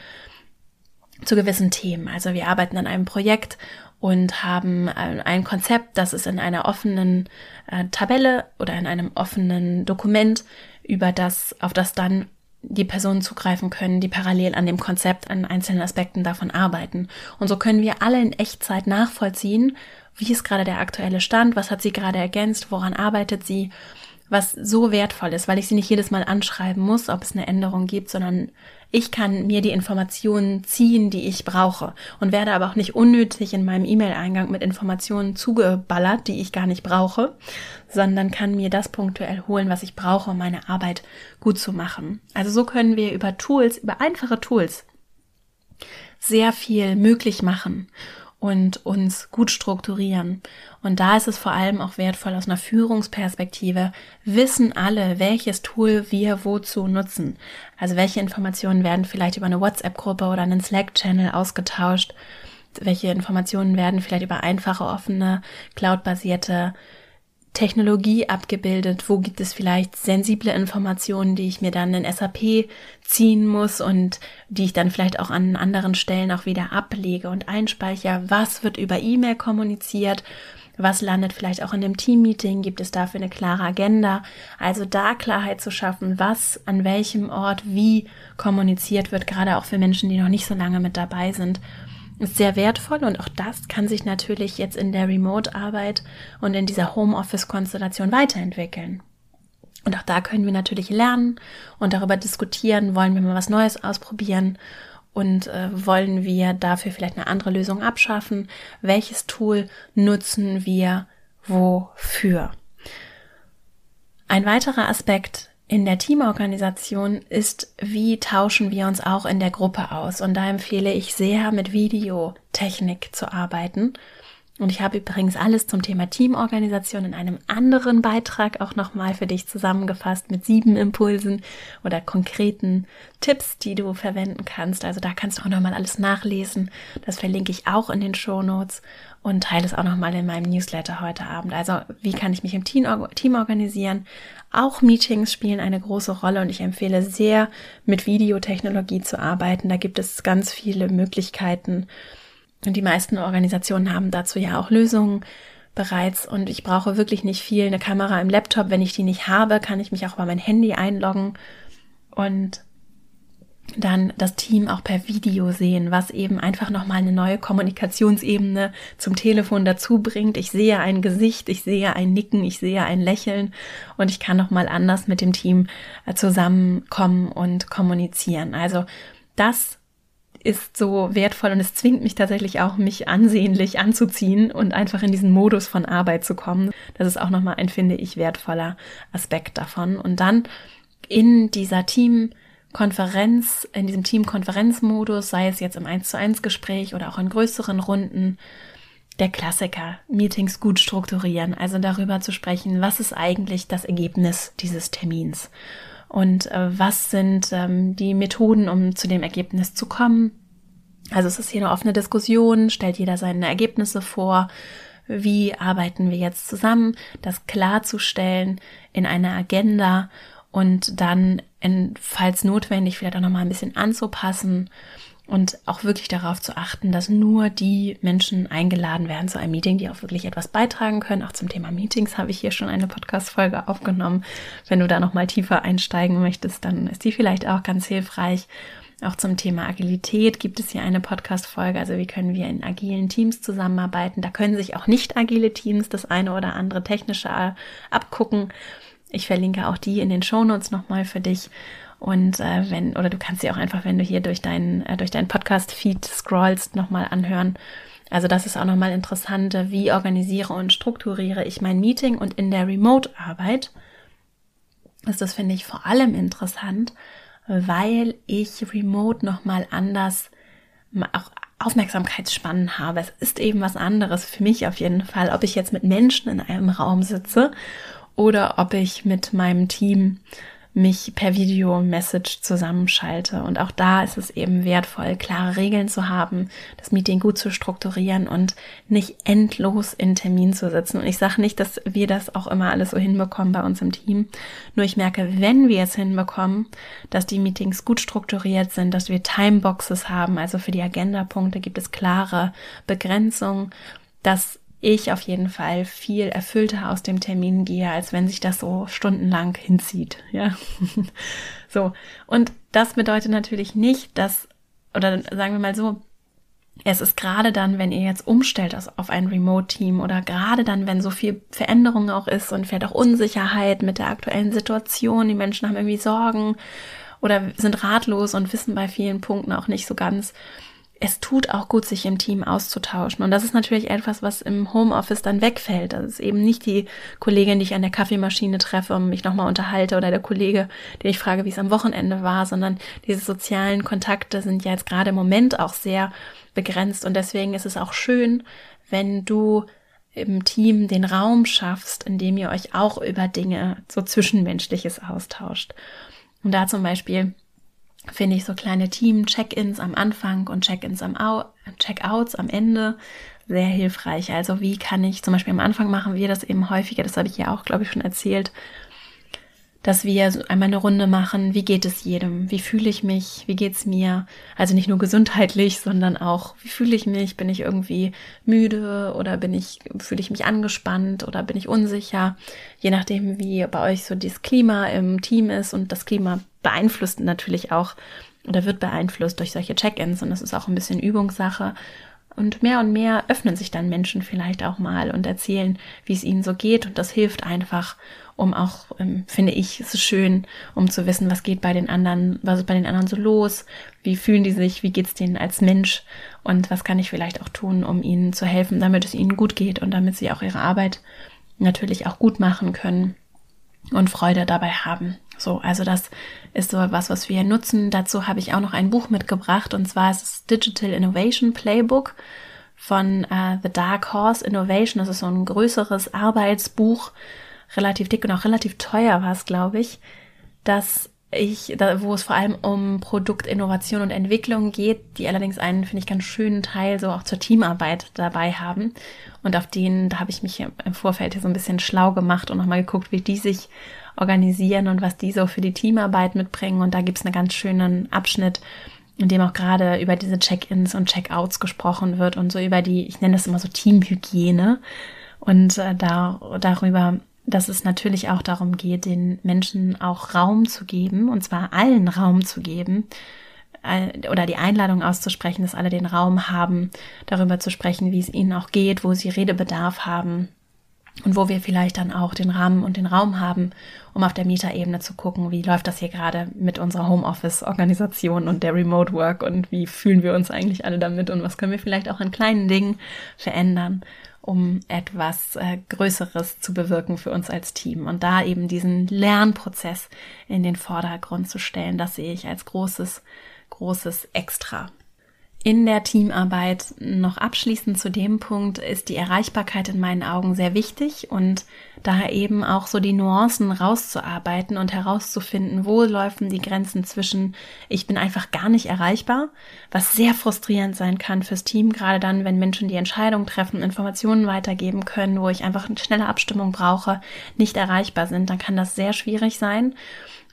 S1: zu gewissen Themen. Also wir arbeiten an einem Projekt und haben ein Konzept, das ist in einer offenen äh, Tabelle oder in einem offenen Dokument, über das, auf das dann die Personen zugreifen können, die parallel an dem Konzept, an einzelnen Aspekten davon arbeiten. Und so können wir alle in Echtzeit nachvollziehen, wie ist gerade der aktuelle Stand, was hat sie gerade ergänzt, woran arbeitet sie was so wertvoll ist, weil ich sie nicht jedes Mal anschreiben muss, ob es eine Änderung gibt, sondern ich kann mir die Informationen ziehen, die ich brauche und werde aber auch nicht unnötig in meinem E-Mail-Eingang mit Informationen zugeballert, die ich gar nicht brauche, sondern kann mir das punktuell holen, was ich brauche, um meine Arbeit gut zu machen. Also so können wir über Tools, über einfache Tools sehr viel möglich machen und uns gut strukturieren. Und da ist es vor allem auch wertvoll aus einer Führungsperspektive, wissen alle, welches Tool wir wozu nutzen. Also welche Informationen werden vielleicht über eine WhatsApp-Gruppe oder einen Slack-Channel ausgetauscht, welche Informationen werden vielleicht über einfache, offene, cloud-basierte Technologie abgebildet, wo gibt es vielleicht sensible Informationen, die ich mir dann in SAP ziehen muss und die ich dann vielleicht auch an anderen Stellen auch wieder ablege und einspeichere, was wird über E-Mail kommuniziert, was landet vielleicht auch in dem Teammeeting, gibt es dafür eine klare Agenda, also da Klarheit zu schaffen, was an welchem Ort wie kommuniziert wird, gerade auch für Menschen, die noch nicht so lange mit dabei sind ist sehr wertvoll und auch das kann sich natürlich jetzt in der Remote-Arbeit und in dieser Homeoffice-Konstellation weiterentwickeln. Und auch da können wir natürlich lernen und darüber diskutieren, wollen wir mal was Neues ausprobieren und äh, wollen wir dafür vielleicht eine andere Lösung abschaffen? Welches Tool nutzen wir wofür? Ein weiterer Aspekt in der Teamorganisation ist, wie tauschen wir uns auch in der Gruppe aus. Und da empfehle ich sehr, mit Videotechnik zu arbeiten. Und ich habe übrigens alles zum Thema Teamorganisation in einem anderen Beitrag auch nochmal für dich zusammengefasst mit sieben Impulsen oder konkreten Tipps, die du verwenden kannst. Also da kannst du auch nochmal alles nachlesen. Das verlinke ich auch in den Show Notes und teile es auch nochmal in meinem Newsletter heute Abend. Also wie kann ich mich im Team, Team organisieren? Auch Meetings spielen eine große Rolle und ich empfehle sehr, mit Videotechnologie zu arbeiten. Da gibt es ganz viele Möglichkeiten. Und die meisten Organisationen haben dazu ja auch Lösungen bereits und ich brauche wirklich nicht viel. Eine Kamera im Laptop, wenn ich die nicht habe, kann ich mich auch über mein Handy einloggen und dann das Team auch per Video sehen, was eben einfach nochmal eine neue Kommunikationsebene zum Telefon dazu bringt. Ich sehe ein Gesicht, ich sehe ein Nicken, ich sehe ein Lächeln und ich kann nochmal anders mit dem Team äh, zusammenkommen und kommunizieren. Also das ist so wertvoll und es zwingt mich tatsächlich auch, mich ansehnlich anzuziehen und einfach in diesen Modus von Arbeit zu kommen. Das ist auch nochmal ein, finde ich, wertvoller Aspekt davon. Und dann in dieser Team- Konferenz, in diesem Team-Konferenzmodus, sei es jetzt im 1 zu 1 Gespräch oder auch in größeren Runden, der Klassiker, Meetings gut strukturieren, also darüber zu sprechen, was ist eigentlich das Ergebnis dieses Termins und äh, was sind ähm, die Methoden, um zu dem Ergebnis zu kommen, Also es ist hier eine offene Diskussion, stellt jeder seine Ergebnisse vor, wie arbeiten wir jetzt zusammen, das klarzustellen in einer Agenda und dann, in, falls notwendig, vielleicht auch nochmal ein bisschen anzupassen und auch wirklich darauf zu achten, dass nur die Menschen eingeladen werden zu einem Meeting, die auch wirklich etwas beitragen können. Auch zum Thema Meetings habe ich hier schon eine Podcast-Folge aufgenommen. Wenn du da nochmal tiefer einsteigen möchtest, dann ist die vielleicht auch ganz hilfreich. Auch zum Thema Agilität gibt es hier eine Podcast-Folge. Also wie können wir in agilen Teams zusammenarbeiten? Da können sich auch nicht agile Teams das eine oder andere technische abgucken. Ich verlinke auch die in den Shownotes nochmal für dich. Und äh, wenn, oder du kannst sie auch einfach, wenn du hier durch deinen, äh, durch deinen Podcast-Feed scrollst, nochmal anhören. Also das ist auch nochmal interessant, wie organisiere und strukturiere ich mein Meeting und in der Remote-Arbeit ist das, finde ich, vor allem interessant, weil ich Remote nochmal anders auch Aufmerksamkeitsspannen habe. Es ist eben was anderes für mich auf jeden Fall, ob ich jetzt mit Menschen in einem Raum sitze oder ob ich mit meinem Team mich per Video-Message zusammenschalte. Und auch da ist es eben wertvoll, klare Regeln zu haben, das Meeting gut zu strukturieren und nicht endlos in Termin zu sitzen. Und ich sage nicht, dass wir das auch immer alles so hinbekommen bei uns im Team. Nur ich merke, wenn wir es hinbekommen, dass die Meetings gut strukturiert sind, dass wir Timeboxes haben, also für die Agenda-Punkte gibt es klare Begrenzungen, dass ich auf jeden Fall viel erfüllter aus dem Termin gehe, als wenn sich das so stundenlang hinzieht, ja. so. Und das bedeutet natürlich nicht, dass, oder sagen wir mal so, es ist gerade dann, wenn ihr jetzt umstellt auf ein Remote-Team oder gerade dann, wenn so viel Veränderung auch ist und vielleicht auch Unsicherheit mit der aktuellen Situation, die Menschen haben irgendwie Sorgen oder sind ratlos und wissen bei vielen Punkten auch nicht so ganz, es tut auch gut, sich im Team auszutauschen. Und das ist natürlich etwas, was im Homeoffice dann wegfällt. Das ist eben nicht die Kollegin, die ich an der Kaffeemaschine treffe und mich nochmal unterhalte oder der Kollege, den ich frage, wie es am Wochenende war, sondern diese sozialen Kontakte sind ja jetzt gerade im Moment auch sehr begrenzt. Und deswegen ist es auch schön, wenn du im Team den Raum schaffst, in dem ihr euch auch über Dinge so Zwischenmenschliches austauscht. Und da zum Beispiel finde ich so kleine Team-Check-ins am Anfang und Check-ins am Au Check-outs am Ende sehr hilfreich. Also wie kann ich, zum Beispiel am Anfang machen wir das eben häufiger, das habe ich ja auch, glaube ich, schon erzählt, dass wir einmal eine Runde machen, wie geht es jedem, wie fühle ich mich, wie geht's mir, also nicht nur gesundheitlich, sondern auch, wie fühle ich mich, bin ich irgendwie müde oder bin ich, fühle ich mich angespannt oder bin ich unsicher, je nachdem, wie bei euch so das Klima im Team ist. Und das Klima beeinflusst natürlich auch oder wird beeinflusst durch solche Check-ins. Und das ist auch ein bisschen Übungssache. Und mehr und mehr öffnen sich dann Menschen vielleicht auch mal und erzählen, wie es ihnen so geht. Und das hilft einfach, um auch, ähm, finde ich, es ist schön, um zu wissen, was geht bei den anderen, was ist bei den anderen so los, wie fühlen die sich, wie geht's denen als Mensch und was kann ich vielleicht auch tun, um ihnen zu helfen, damit es ihnen gut geht und damit sie auch ihre Arbeit natürlich auch gut machen können und Freude dabei haben. So, also das ist so was, was wir nutzen. Dazu habe ich auch noch ein Buch mitgebracht und zwar ist es Digital Innovation Playbook von uh, The Dark Horse Innovation. Das ist so ein größeres Arbeitsbuch, relativ dick und auch relativ teuer war es, glaube ich, dass ich, da, wo es vor allem um Produktinnovation und Entwicklung geht, die allerdings einen, finde ich, ganz schönen Teil so auch zur Teamarbeit dabei haben. Und auf den, da habe ich mich im Vorfeld hier so ein bisschen schlau gemacht und nochmal geguckt, wie die sich organisieren und was die so für die Teamarbeit mitbringen. Und da gibt es einen ganz schönen Abschnitt, in dem auch gerade über diese Check-ins und Check-outs gesprochen wird und so über die, ich nenne das immer so Teamhygiene und äh, da, darüber, dass es natürlich auch darum geht, den Menschen auch Raum zu geben, und zwar allen Raum zu geben, äh, oder die Einladung auszusprechen, dass alle den Raum haben, darüber zu sprechen, wie es ihnen auch geht, wo sie Redebedarf haben und wo wir vielleicht dann auch den Rahmen und den Raum haben, um auf der Mieterebene zu gucken, wie läuft das hier gerade mit unserer Homeoffice-Organisation und der Remote Work und wie fühlen wir uns eigentlich alle damit und was können wir vielleicht auch an kleinen Dingen verändern, um etwas äh, Größeres zu bewirken für uns als Team. Und da eben diesen Lernprozess in den Vordergrund zu stellen, das sehe ich als großes, großes Extra. in der Teamarbeit noch abschließend zu dem Punkt ist die Erreichbarkeit in meinen Augen sehr wichtig und da eben auch so die Nuancen rauszuarbeiten und herauszufinden, wo laufen die Grenzen zwischen ich bin einfach gar nicht erreichbar, was sehr frustrierend sein kann fürs Team, gerade dann, wenn Menschen die Entscheidung treffen, Informationen weitergeben können, wo ich einfach eine schnelle Abstimmung brauche, nicht erreichbar sind, dann kann das sehr schwierig sein.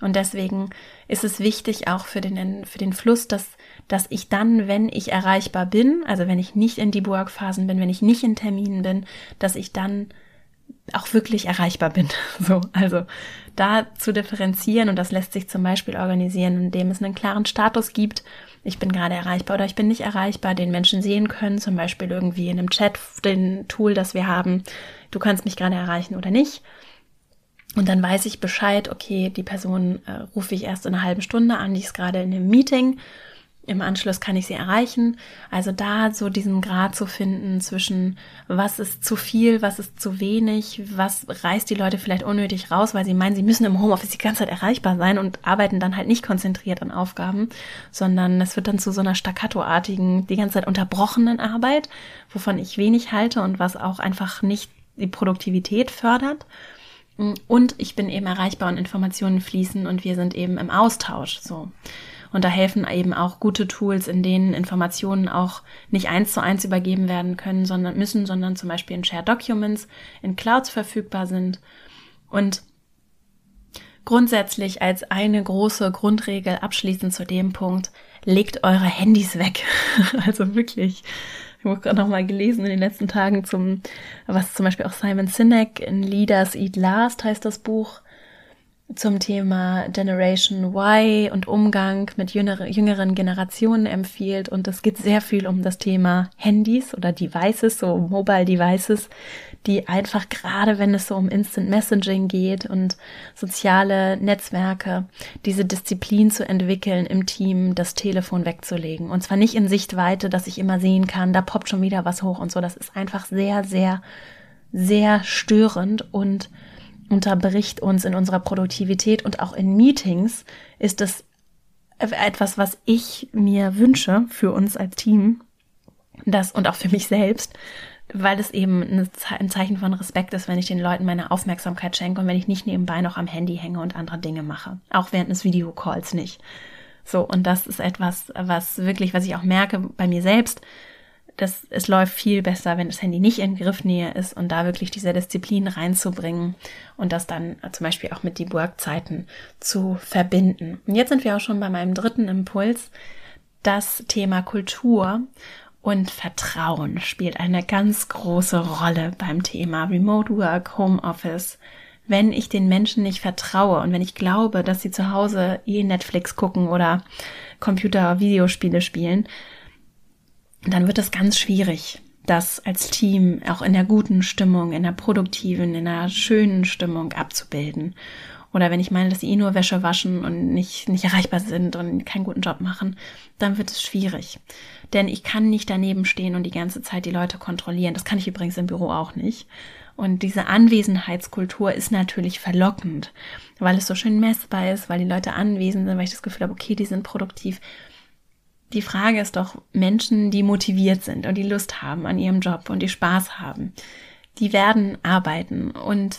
S1: Und deswegen ist es wichtig auch für den, für den Fluss, dass dass ich dann, wenn ich erreichbar bin, also wenn ich nicht in die Work-Phasen bin, wenn ich nicht in Terminen bin, dass ich dann auch wirklich erreichbar bin. So, also da zu differenzieren und das lässt sich zum Beispiel organisieren, indem es einen klaren Status gibt. Ich bin gerade erreichbar oder ich bin nicht erreichbar, den Menschen sehen können, zum Beispiel irgendwie in einem Chat, den Tool, das wir haben. Du kannst mich gerade erreichen oder nicht. Und dann weiß ich Bescheid, okay, die Person äh, rufe ich erst in einer halben Stunde an, die ist gerade in einem Meeting im Anschluss kann ich sie erreichen. Also da so diesen Grad zu finden zwischen was ist zu viel, was ist zu wenig, was reißt die Leute vielleicht unnötig raus, weil sie meinen, sie müssen im Homeoffice die ganze Zeit erreichbar sein und arbeiten dann halt nicht konzentriert an Aufgaben, sondern es wird dann zu so einer staccatoartigen, die ganze Zeit unterbrochenen Arbeit, wovon ich wenig halte und was auch einfach nicht die Produktivität fördert. Und ich bin eben erreichbar und Informationen fließen und wir sind eben im Austausch, so. Und da helfen eben auch gute Tools, in denen Informationen auch nicht eins zu eins übergeben werden können, sondern müssen, sondern zum Beispiel in Shared Documents, in Clouds verfügbar sind. Und grundsätzlich als eine große Grundregel abschließend zu dem Punkt, legt eure Handys weg. also wirklich. Ich habe gerade noch mal gelesen in den letzten Tagen zum, was zum Beispiel auch Simon Sinek in Leaders Eat Last heißt das Buch, zum Thema Generation Y und Umgang mit jüngere, jüngeren Generationen empfiehlt. Und es geht sehr viel um das Thema Handys oder Devices, so Mobile Devices, die einfach gerade, wenn es so um Instant Messaging geht und soziale Netzwerke, diese Disziplin zu entwickeln, im Team das Telefon wegzulegen. Und zwar nicht in Sichtweite, dass ich immer sehen kann, da poppt schon wieder was hoch und so. Das ist einfach sehr, sehr, sehr störend und unterbricht uns in unserer Produktivität und auch in Meetings ist es etwas, was ich mir wünsche für uns als Team, das und auch für mich selbst, weil es eben ein Zeichen von Respekt ist, wenn ich den Leuten meine Aufmerksamkeit schenke und wenn ich nicht nebenbei noch am Handy hänge und andere Dinge mache. Auch während des Videocalls nicht. So, und das ist etwas, was wirklich, was ich auch merke bei mir selbst, das, es läuft viel besser, wenn das Handy nicht in Griffnähe ist und da wirklich diese Disziplin reinzubringen und das dann zum Beispiel auch mit die Workzeiten zu verbinden. Und jetzt sind wir auch schon bei meinem dritten Impuls. Das Thema Kultur und Vertrauen spielt eine ganz große Rolle beim Thema Remote Work, Home Office. Wenn ich den Menschen nicht vertraue und wenn ich glaube, dass sie zu Hause eh Netflix gucken oder Computer-Videospiele spielen, dann wird es ganz schwierig, das als Team auch in der guten Stimmung, in der produktiven, in der schönen Stimmung abzubilden. Oder wenn ich meine, dass sie eh nur Wäsche waschen und nicht, nicht erreichbar sind und keinen guten Job machen, dann wird es schwierig. Denn ich kann nicht daneben stehen und die ganze Zeit die Leute kontrollieren. Das kann ich übrigens im Büro auch nicht. Und diese Anwesenheitskultur ist natürlich verlockend, weil es so schön messbar ist, weil die Leute anwesend sind, weil ich das Gefühl habe, okay, die sind produktiv. Die Frage ist doch, Menschen, die motiviert sind und die Lust haben an ihrem Job und die Spaß haben, die werden arbeiten. Und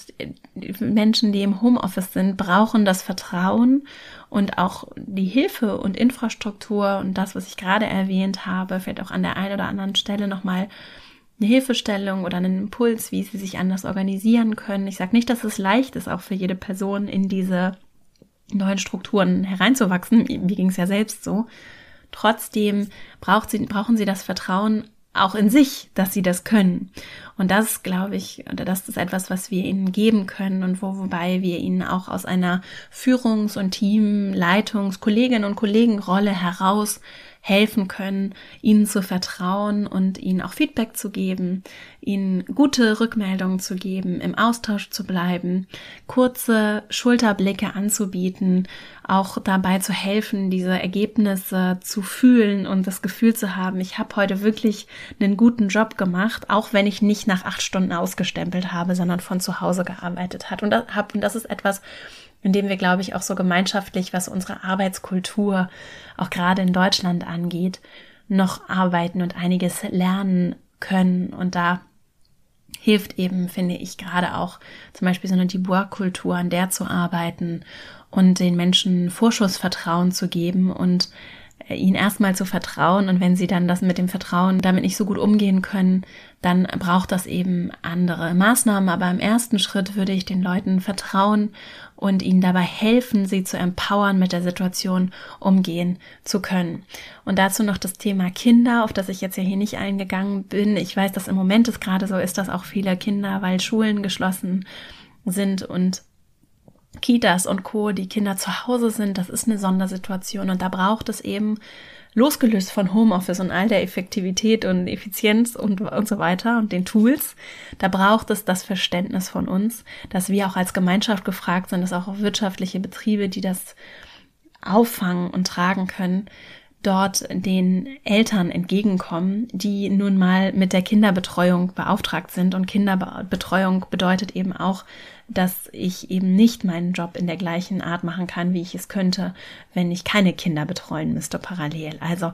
S1: Menschen, die im Homeoffice sind, brauchen das Vertrauen und auch die Hilfe und Infrastruktur und das, was ich gerade erwähnt habe, vielleicht auch an der einen oder anderen Stelle nochmal eine Hilfestellung oder einen Impuls, wie sie sich anders organisieren können. Ich sage nicht, dass es leicht ist, auch für jede Person in diese neuen Strukturen hereinzuwachsen. Mir ging es ja selbst so. Trotzdem braucht sie, brauchen sie das Vertrauen auch in sich, dass sie das können. Und das, glaube ich, oder das ist etwas, was wir ihnen geben können und wo, wobei wir ihnen auch aus einer Führungs- und Team-, Leitungs-, Kolleginnen und Kollegenrolle heraus helfen können, ihnen zu vertrauen und ihnen auch Feedback zu geben, ihnen gute Rückmeldungen zu geben, im Austausch zu bleiben, kurze Schulterblicke anzubieten, auch dabei zu helfen, diese Ergebnisse zu fühlen und das Gefühl zu haben, ich habe heute wirklich einen guten Job gemacht, auch wenn ich nicht nach acht Stunden ausgestempelt habe, sondern von zu Hause gearbeitet hat und das, und das ist etwas, indem wir, glaube ich, auch so gemeinschaftlich, was unsere Arbeitskultur auch gerade in Deutschland angeht, noch arbeiten und einiges lernen können. Und da hilft eben, finde ich, gerade auch zum Beispiel so eine Deep Work Kultur, an der zu arbeiten und den Menschen Vorschussvertrauen zu geben und ihnen erstmal zu vertrauen. Und wenn sie dann das mit dem Vertrauen damit nicht so gut umgehen können, dann braucht das eben andere Maßnahmen. Aber im ersten Schritt würde ich den Leuten vertrauen und ihnen dabei helfen, sie zu empowern, mit der Situation umgehen zu können. Und dazu noch das Thema Kinder, auf das ich jetzt ja hier nicht eingegangen bin. Ich weiß, dass im Moment es gerade so ist, dass auch viele Kinder, weil Schulen geschlossen sind und Kitas und Co., die Kinder zu Hause sind, das ist eine Sondersituation und da braucht es eben losgelöst von Homeoffice und all der Effektivität und Effizienz und, und so weiter und den Tools, da braucht es das Verständnis von uns, dass wir auch als Gemeinschaft gefragt sind, dass auch wirtschaftliche Betriebe, die das auffangen und tragen können, dort den Eltern entgegenkommen, die nun mal mit der Kinderbetreuung beauftragt sind. Und Kinderbetreuung bedeutet eben auch, dass ich eben nicht meinen Job in der gleichen Art machen kann, wie ich es könnte, wenn ich keine Kinder betreuen müsste parallel. Also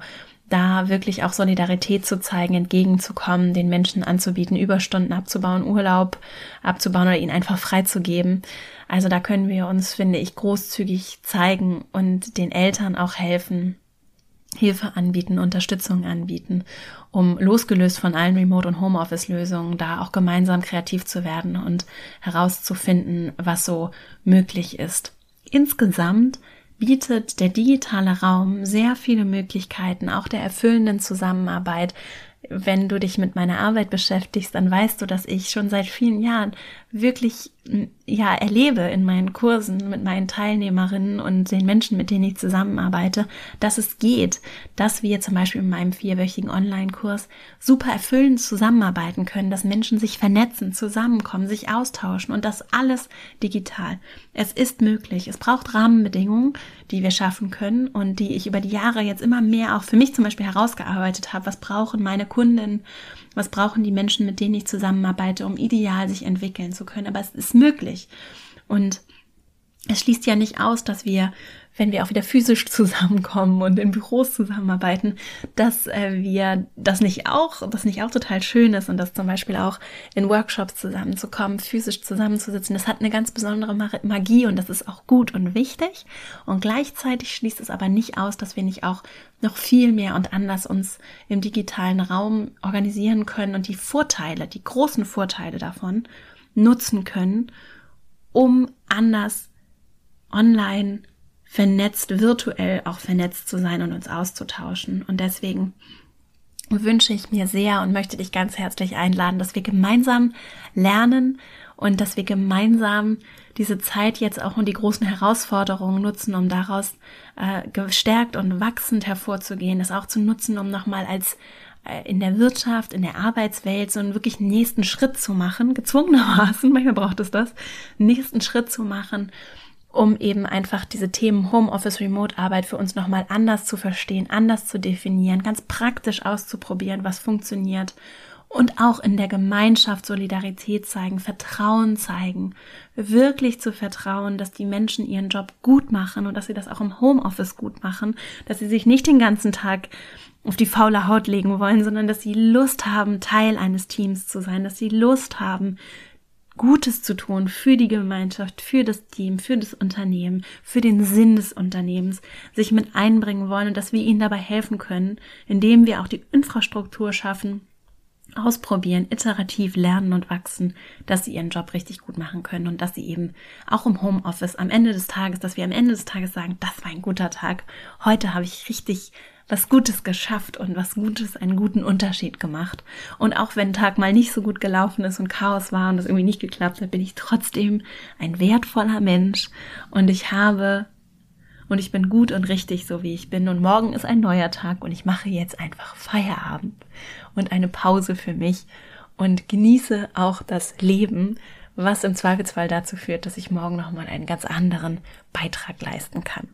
S1: da wirklich auch Solidarität zu zeigen, entgegenzukommen, den Menschen anzubieten, Überstunden abzubauen, Urlaub abzubauen oder ihn einfach freizugeben. Also da können wir uns, finde ich, großzügig zeigen und den Eltern auch helfen, Hilfe anbieten, Unterstützung anbieten, um losgelöst von allen Remote- und Homeoffice-Lösungen da auch gemeinsam kreativ zu werden und herauszufinden, was so möglich ist. Insgesamt bietet der digitale Raum sehr viele Möglichkeiten, auch der erfüllenden Zusammenarbeit, wenn du dich mit meiner Arbeit beschäftigst, dann weißt du, dass ich schon seit vielen Jahren wirklich ja erlebe in meinen Kursen mit meinen Teilnehmerinnen und den Menschen, mit denen ich zusammenarbeite, dass es geht, dass wir zum Beispiel in meinem vierwöchigen Online-Kurs super erfüllend zusammenarbeiten können, dass Menschen sich vernetzen, zusammenkommen, sich austauschen und das alles digital. Es ist möglich. Es braucht Rahmenbedingungen, die wir schaffen können und die ich über die Jahre jetzt immer mehr auch für mich zum Beispiel herausgearbeitet habe. Was brauchen meine Kunden? Was brauchen die Menschen, mit denen ich zusammenarbeite, um ideal sich entwickeln zu können? Aber es ist möglich. Und es schließt ja nicht aus, dass wir wenn wir auch wieder physisch zusammenkommen und in Büros zusammenarbeiten, dass äh, wir das nicht auch, das nicht auch total schön ist und das zum Beispiel auch in Workshops zusammenzukommen, physisch zusammenzusitzen, das hat eine ganz besondere Magie und das ist auch gut und wichtig. Und gleichzeitig schließt es aber nicht aus, dass wir nicht auch noch viel mehr und anders uns im digitalen Raum organisieren können und die Vorteile, die großen Vorteile davon nutzen können, um anders online vernetzt, virtuell auch vernetzt zu sein und uns auszutauschen. Und deswegen wünsche ich mir sehr und möchte dich ganz herzlich einladen, dass wir gemeinsam lernen und dass wir gemeinsam diese Zeit jetzt auch und die großen Herausforderungen nutzen, um daraus äh, gestärkt und wachsend hervorzugehen, das auch zu nutzen, um nochmal als äh, in der Wirtschaft, in der Arbeitswelt so einen wirklich nächsten Schritt zu machen, gezwungenermaßen, manchmal braucht es das, nächsten Schritt zu machen um eben einfach diese Themen Homeoffice, Remote Arbeit für uns nochmal anders zu verstehen, anders zu definieren, ganz praktisch auszuprobieren, was funktioniert und auch in der Gemeinschaft Solidarität zeigen, Vertrauen zeigen, wirklich zu vertrauen, dass die Menschen ihren Job gut machen und dass sie das auch im Homeoffice gut machen, dass sie sich nicht den ganzen Tag auf die faule Haut legen wollen, sondern dass sie Lust haben, Teil eines Teams zu sein, dass sie Lust haben, Gutes zu tun für die Gemeinschaft, für das Team, für das Unternehmen, für den Sinn des Unternehmens, sich mit einbringen wollen und dass wir ihnen dabei helfen können, indem wir auch die Infrastruktur schaffen, ausprobieren, iterativ lernen und wachsen, dass sie ihren Job richtig gut machen können und dass sie eben auch im Homeoffice am Ende des Tages, dass wir am Ende des Tages sagen, das war ein guter Tag. Heute habe ich richtig was Gutes geschafft und was Gutes, einen guten Unterschied gemacht. Und auch wenn ein Tag mal nicht so gut gelaufen ist und Chaos war und es irgendwie nicht geklappt hat, bin ich trotzdem ein wertvoller Mensch und ich habe und ich bin gut und richtig so wie ich bin und morgen ist ein neuer Tag und ich mache jetzt einfach Feierabend und eine Pause für mich und genieße auch das Leben, was im Zweifelsfall dazu führt, dass ich morgen nochmal einen ganz anderen Beitrag leisten kann.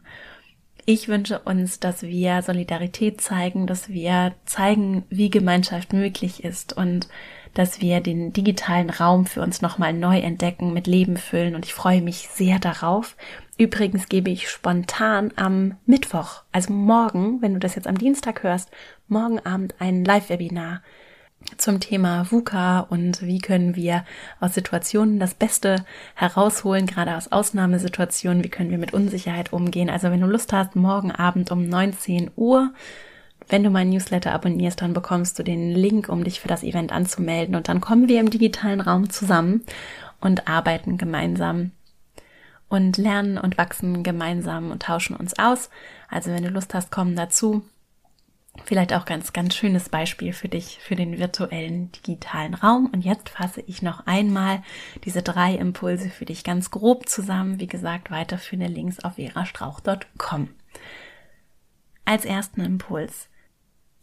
S1: Ich wünsche uns, dass wir Solidarität zeigen, dass wir zeigen, wie Gemeinschaft möglich ist und dass wir den digitalen Raum für uns nochmal neu entdecken, mit Leben füllen und ich freue mich sehr darauf. Übrigens gebe ich spontan am Mittwoch, also morgen, wenn du das jetzt am Dienstag hörst, morgen Abend ein Live-Webinar zum Thema VUCA und wie können wir aus Situationen das Beste herausholen, gerade aus Ausnahmesituationen, wie können wir mit Unsicherheit umgehen. Also wenn du Lust hast, morgen Abend um 19 Uhr, wenn du meinen Newsletter abonnierst, dann bekommst du den Link, um dich für das Event anzumelden und dann kommen wir im digitalen Raum zusammen und arbeiten gemeinsam und lernen und wachsen gemeinsam und tauschen uns aus. Also wenn du Lust hast, komm dazu. Vielleicht auch ganz, ganz schönes Beispiel für dich, für den virtuellen digitalen Raum. Und jetzt fasse ich noch einmal diese drei Impulse für dich ganz grob zusammen. Wie gesagt, weiterführende Links auf verastrauch.com. Als ersten Impuls.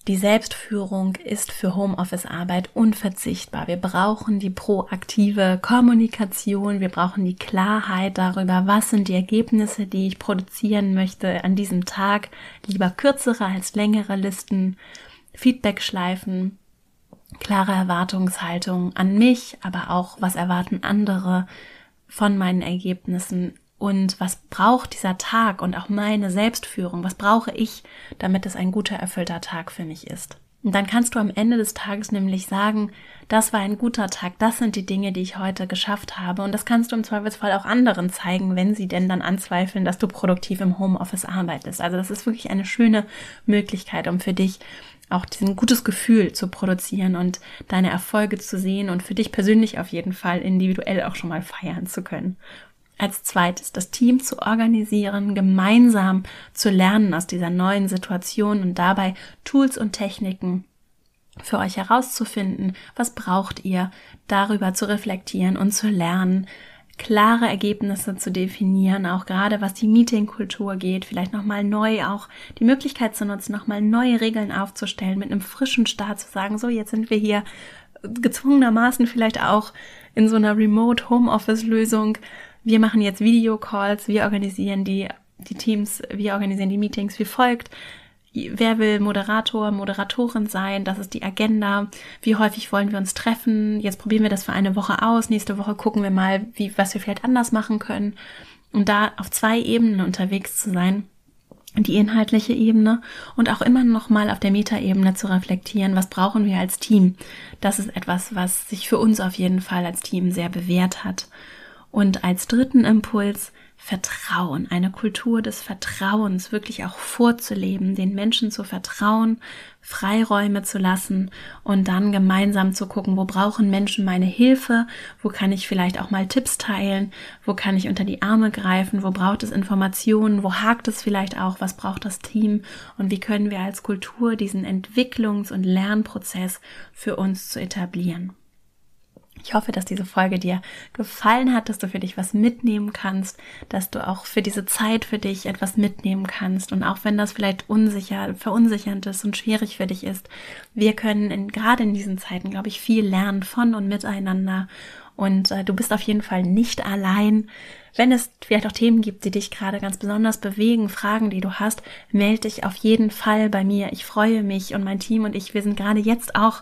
S1: Die Selbstführung ist für Homeoffice-Arbeit unverzichtbar. Wir brauchen die proaktive Kommunikation, wir brauchen die Klarheit darüber, was sind die Ergebnisse, die ich produzieren möchte an diesem Tag. Lieber kürzere als längere Listen, Feedback-Schleifen, klare Erwartungshaltung an mich, aber auch, was erwarten andere von meinen Ergebnissen und was braucht dieser Tag und auch meine Selbstführung, was brauche ich, damit es ein guter, erfüllter Tag für mich ist. Und dann kannst du am Ende des Tages nämlich sagen, das war ein guter Tag, das sind die Dinge, die ich heute geschafft habe. Und das kannst du im Zweifelsfall auch anderen zeigen, wenn sie denn dann anzweifeln, dass du produktiv im Homeoffice arbeitest. Also das ist wirklich eine schöne Möglichkeit, um für dich auch diesen gutes Gefühl zu produzieren und deine Erfolge zu sehen und für dich persönlich auf jeden Fall individuell auch schon mal feiern zu können. Als zweites das Team zu organisieren, gemeinsam zu lernen aus dieser neuen Situation und dabei Tools und Techniken für euch herauszufinden, was braucht ihr, darüber zu reflektieren und zu lernen, klare Ergebnisse zu definieren, auch gerade was die Meetingkultur geht, vielleicht nochmal neu auch die Möglichkeit zu nutzen, nochmal neue Regeln aufzustellen, mit einem frischen Start zu sagen, so jetzt sind wir hier gezwungenermaßen vielleicht auch in so einer Remote Homeoffice Lösung wir machen jetzt Videocalls, wir organisieren die, die Teams, wir organisieren die Meetings wie folgt. Wer will Moderator, Moderatorin sein? Das ist die Agenda. Wie häufig wollen wir uns treffen? Jetzt probieren wir das für eine Woche aus. Nächste Woche gucken wir mal, wie, was wir vielleicht anders machen können. Und da auf zwei Ebenen unterwegs zu sein die inhaltliche Ebene und auch immer noch mal auf der Metaebene zu reflektieren, was brauchen wir als Team. Das ist etwas, was sich für uns auf jeden Fall als Team sehr bewährt hat. Und als dritten Impuls Vertrauen, eine Kultur des Vertrauens wirklich auch vorzuleben, den Menschen zu vertrauen, Freiräume zu lassen und dann gemeinsam zu gucken, wo brauchen Menschen meine Hilfe, wo kann ich vielleicht auch mal Tipps teilen, wo kann ich unter die Arme greifen, wo braucht es Informationen, wo hakt es vielleicht auch, was braucht das Team und wie können wir als Kultur diesen Entwicklungs- und Lernprozess für uns zu etablieren. Ich hoffe, dass diese Folge dir gefallen hat, dass du für dich was mitnehmen kannst, dass du auch für diese Zeit für dich etwas mitnehmen kannst. Und auch wenn das vielleicht unsicher, verunsichernd ist und schwierig für dich ist, wir können in, gerade in diesen Zeiten, glaube ich, viel lernen von und miteinander. Und äh, du bist auf jeden Fall nicht allein. Wenn es vielleicht auch Themen gibt, die dich gerade ganz besonders bewegen, Fragen, die du hast, melde dich auf jeden Fall bei mir. Ich freue mich und mein Team und ich, wir sind gerade jetzt auch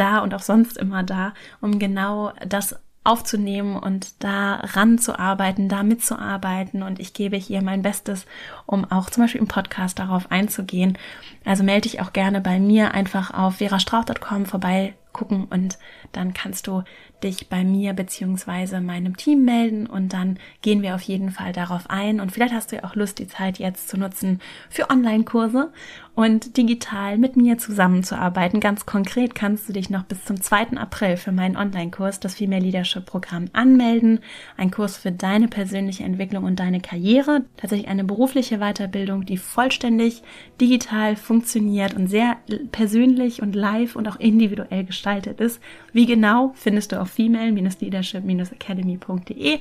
S1: da und auch sonst immer da, um genau das aufzunehmen und da ranzuarbeiten, da mitzuarbeiten und ich gebe hier mein Bestes, um auch zum Beispiel im Podcast darauf einzugehen. Also melde dich auch gerne bei mir einfach auf verastrauch.com vorbei gucken und dann kannst du dich bei mir beziehungsweise meinem Team melden und dann gehen wir auf jeden Fall darauf ein und vielleicht hast du ja auch Lust, die Zeit jetzt zu nutzen für Online-Kurse und digital mit mir zusammenzuarbeiten. Ganz konkret kannst du dich noch bis zum 2. April für meinen Online-Kurs, das Female Leadership Programm, anmelden. Ein Kurs für deine persönliche Entwicklung und deine Karriere. Tatsächlich eine berufliche Weiterbildung, die vollständig digital funktioniert und sehr persönlich und live und auch individuell gestaltet ist. Wie genau findest du auf female-leadership-academy.de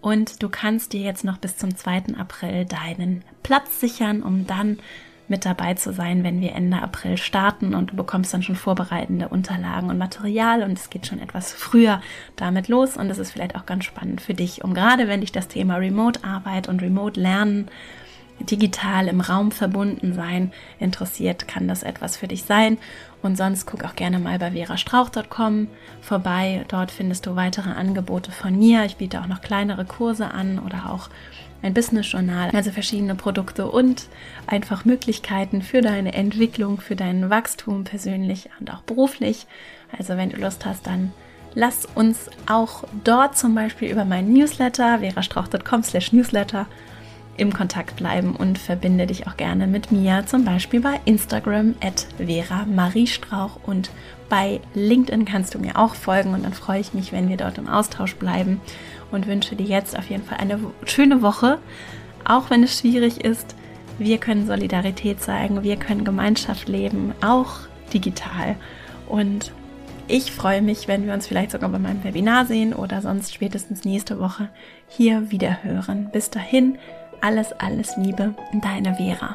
S1: und du kannst dir jetzt noch bis zum 2. April deinen Platz sichern, um dann mit dabei zu sein, wenn wir Ende April starten. Und du bekommst dann schon vorbereitende Unterlagen und Material. Und es geht schon etwas früher damit los. Und es ist vielleicht auch ganz spannend für dich, um gerade wenn dich das Thema Remote Arbeit und Remote Lernen digital im Raum verbunden sein interessiert, kann das etwas für dich sein. Und sonst guck auch gerne mal bei verastrauch.com vorbei. Dort findest du weitere Angebote von mir. Ich biete auch noch kleinere Kurse an oder auch ein Business-Journal, also verschiedene Produkte und einfach Möglichkeiten für deine Entwicklung, für dein Wachstum persönlich und auch beruflich. Also wenn du Lust hast, dann lass uns auch dort zum Beispiel über meinen Newsletter verastrauch.com slash newsletter im Kontakt bleiben und verbinde dich auch gerne mit mir, zum Beispiel bei Instagram at Vera Marie Strauch und bei LinkedIn kannst du mir auch folgen und dann freue ich mich, wenn wir dort im Austausch bleiben und wünsche dir jetzt auf jeden Fall eine schöne Woche, auch wenn es schwierig ist. Wir können Solidarität zeigen, wir können Gemeinschaft leben, auch digital und ich freue mich, wenn wir uns vielleicht sogar bei meinem Webinar sehen oder sonst spätestens nächste Woche hier wieder hören. Bis dahin, alles, alles Liebe, deine Vera.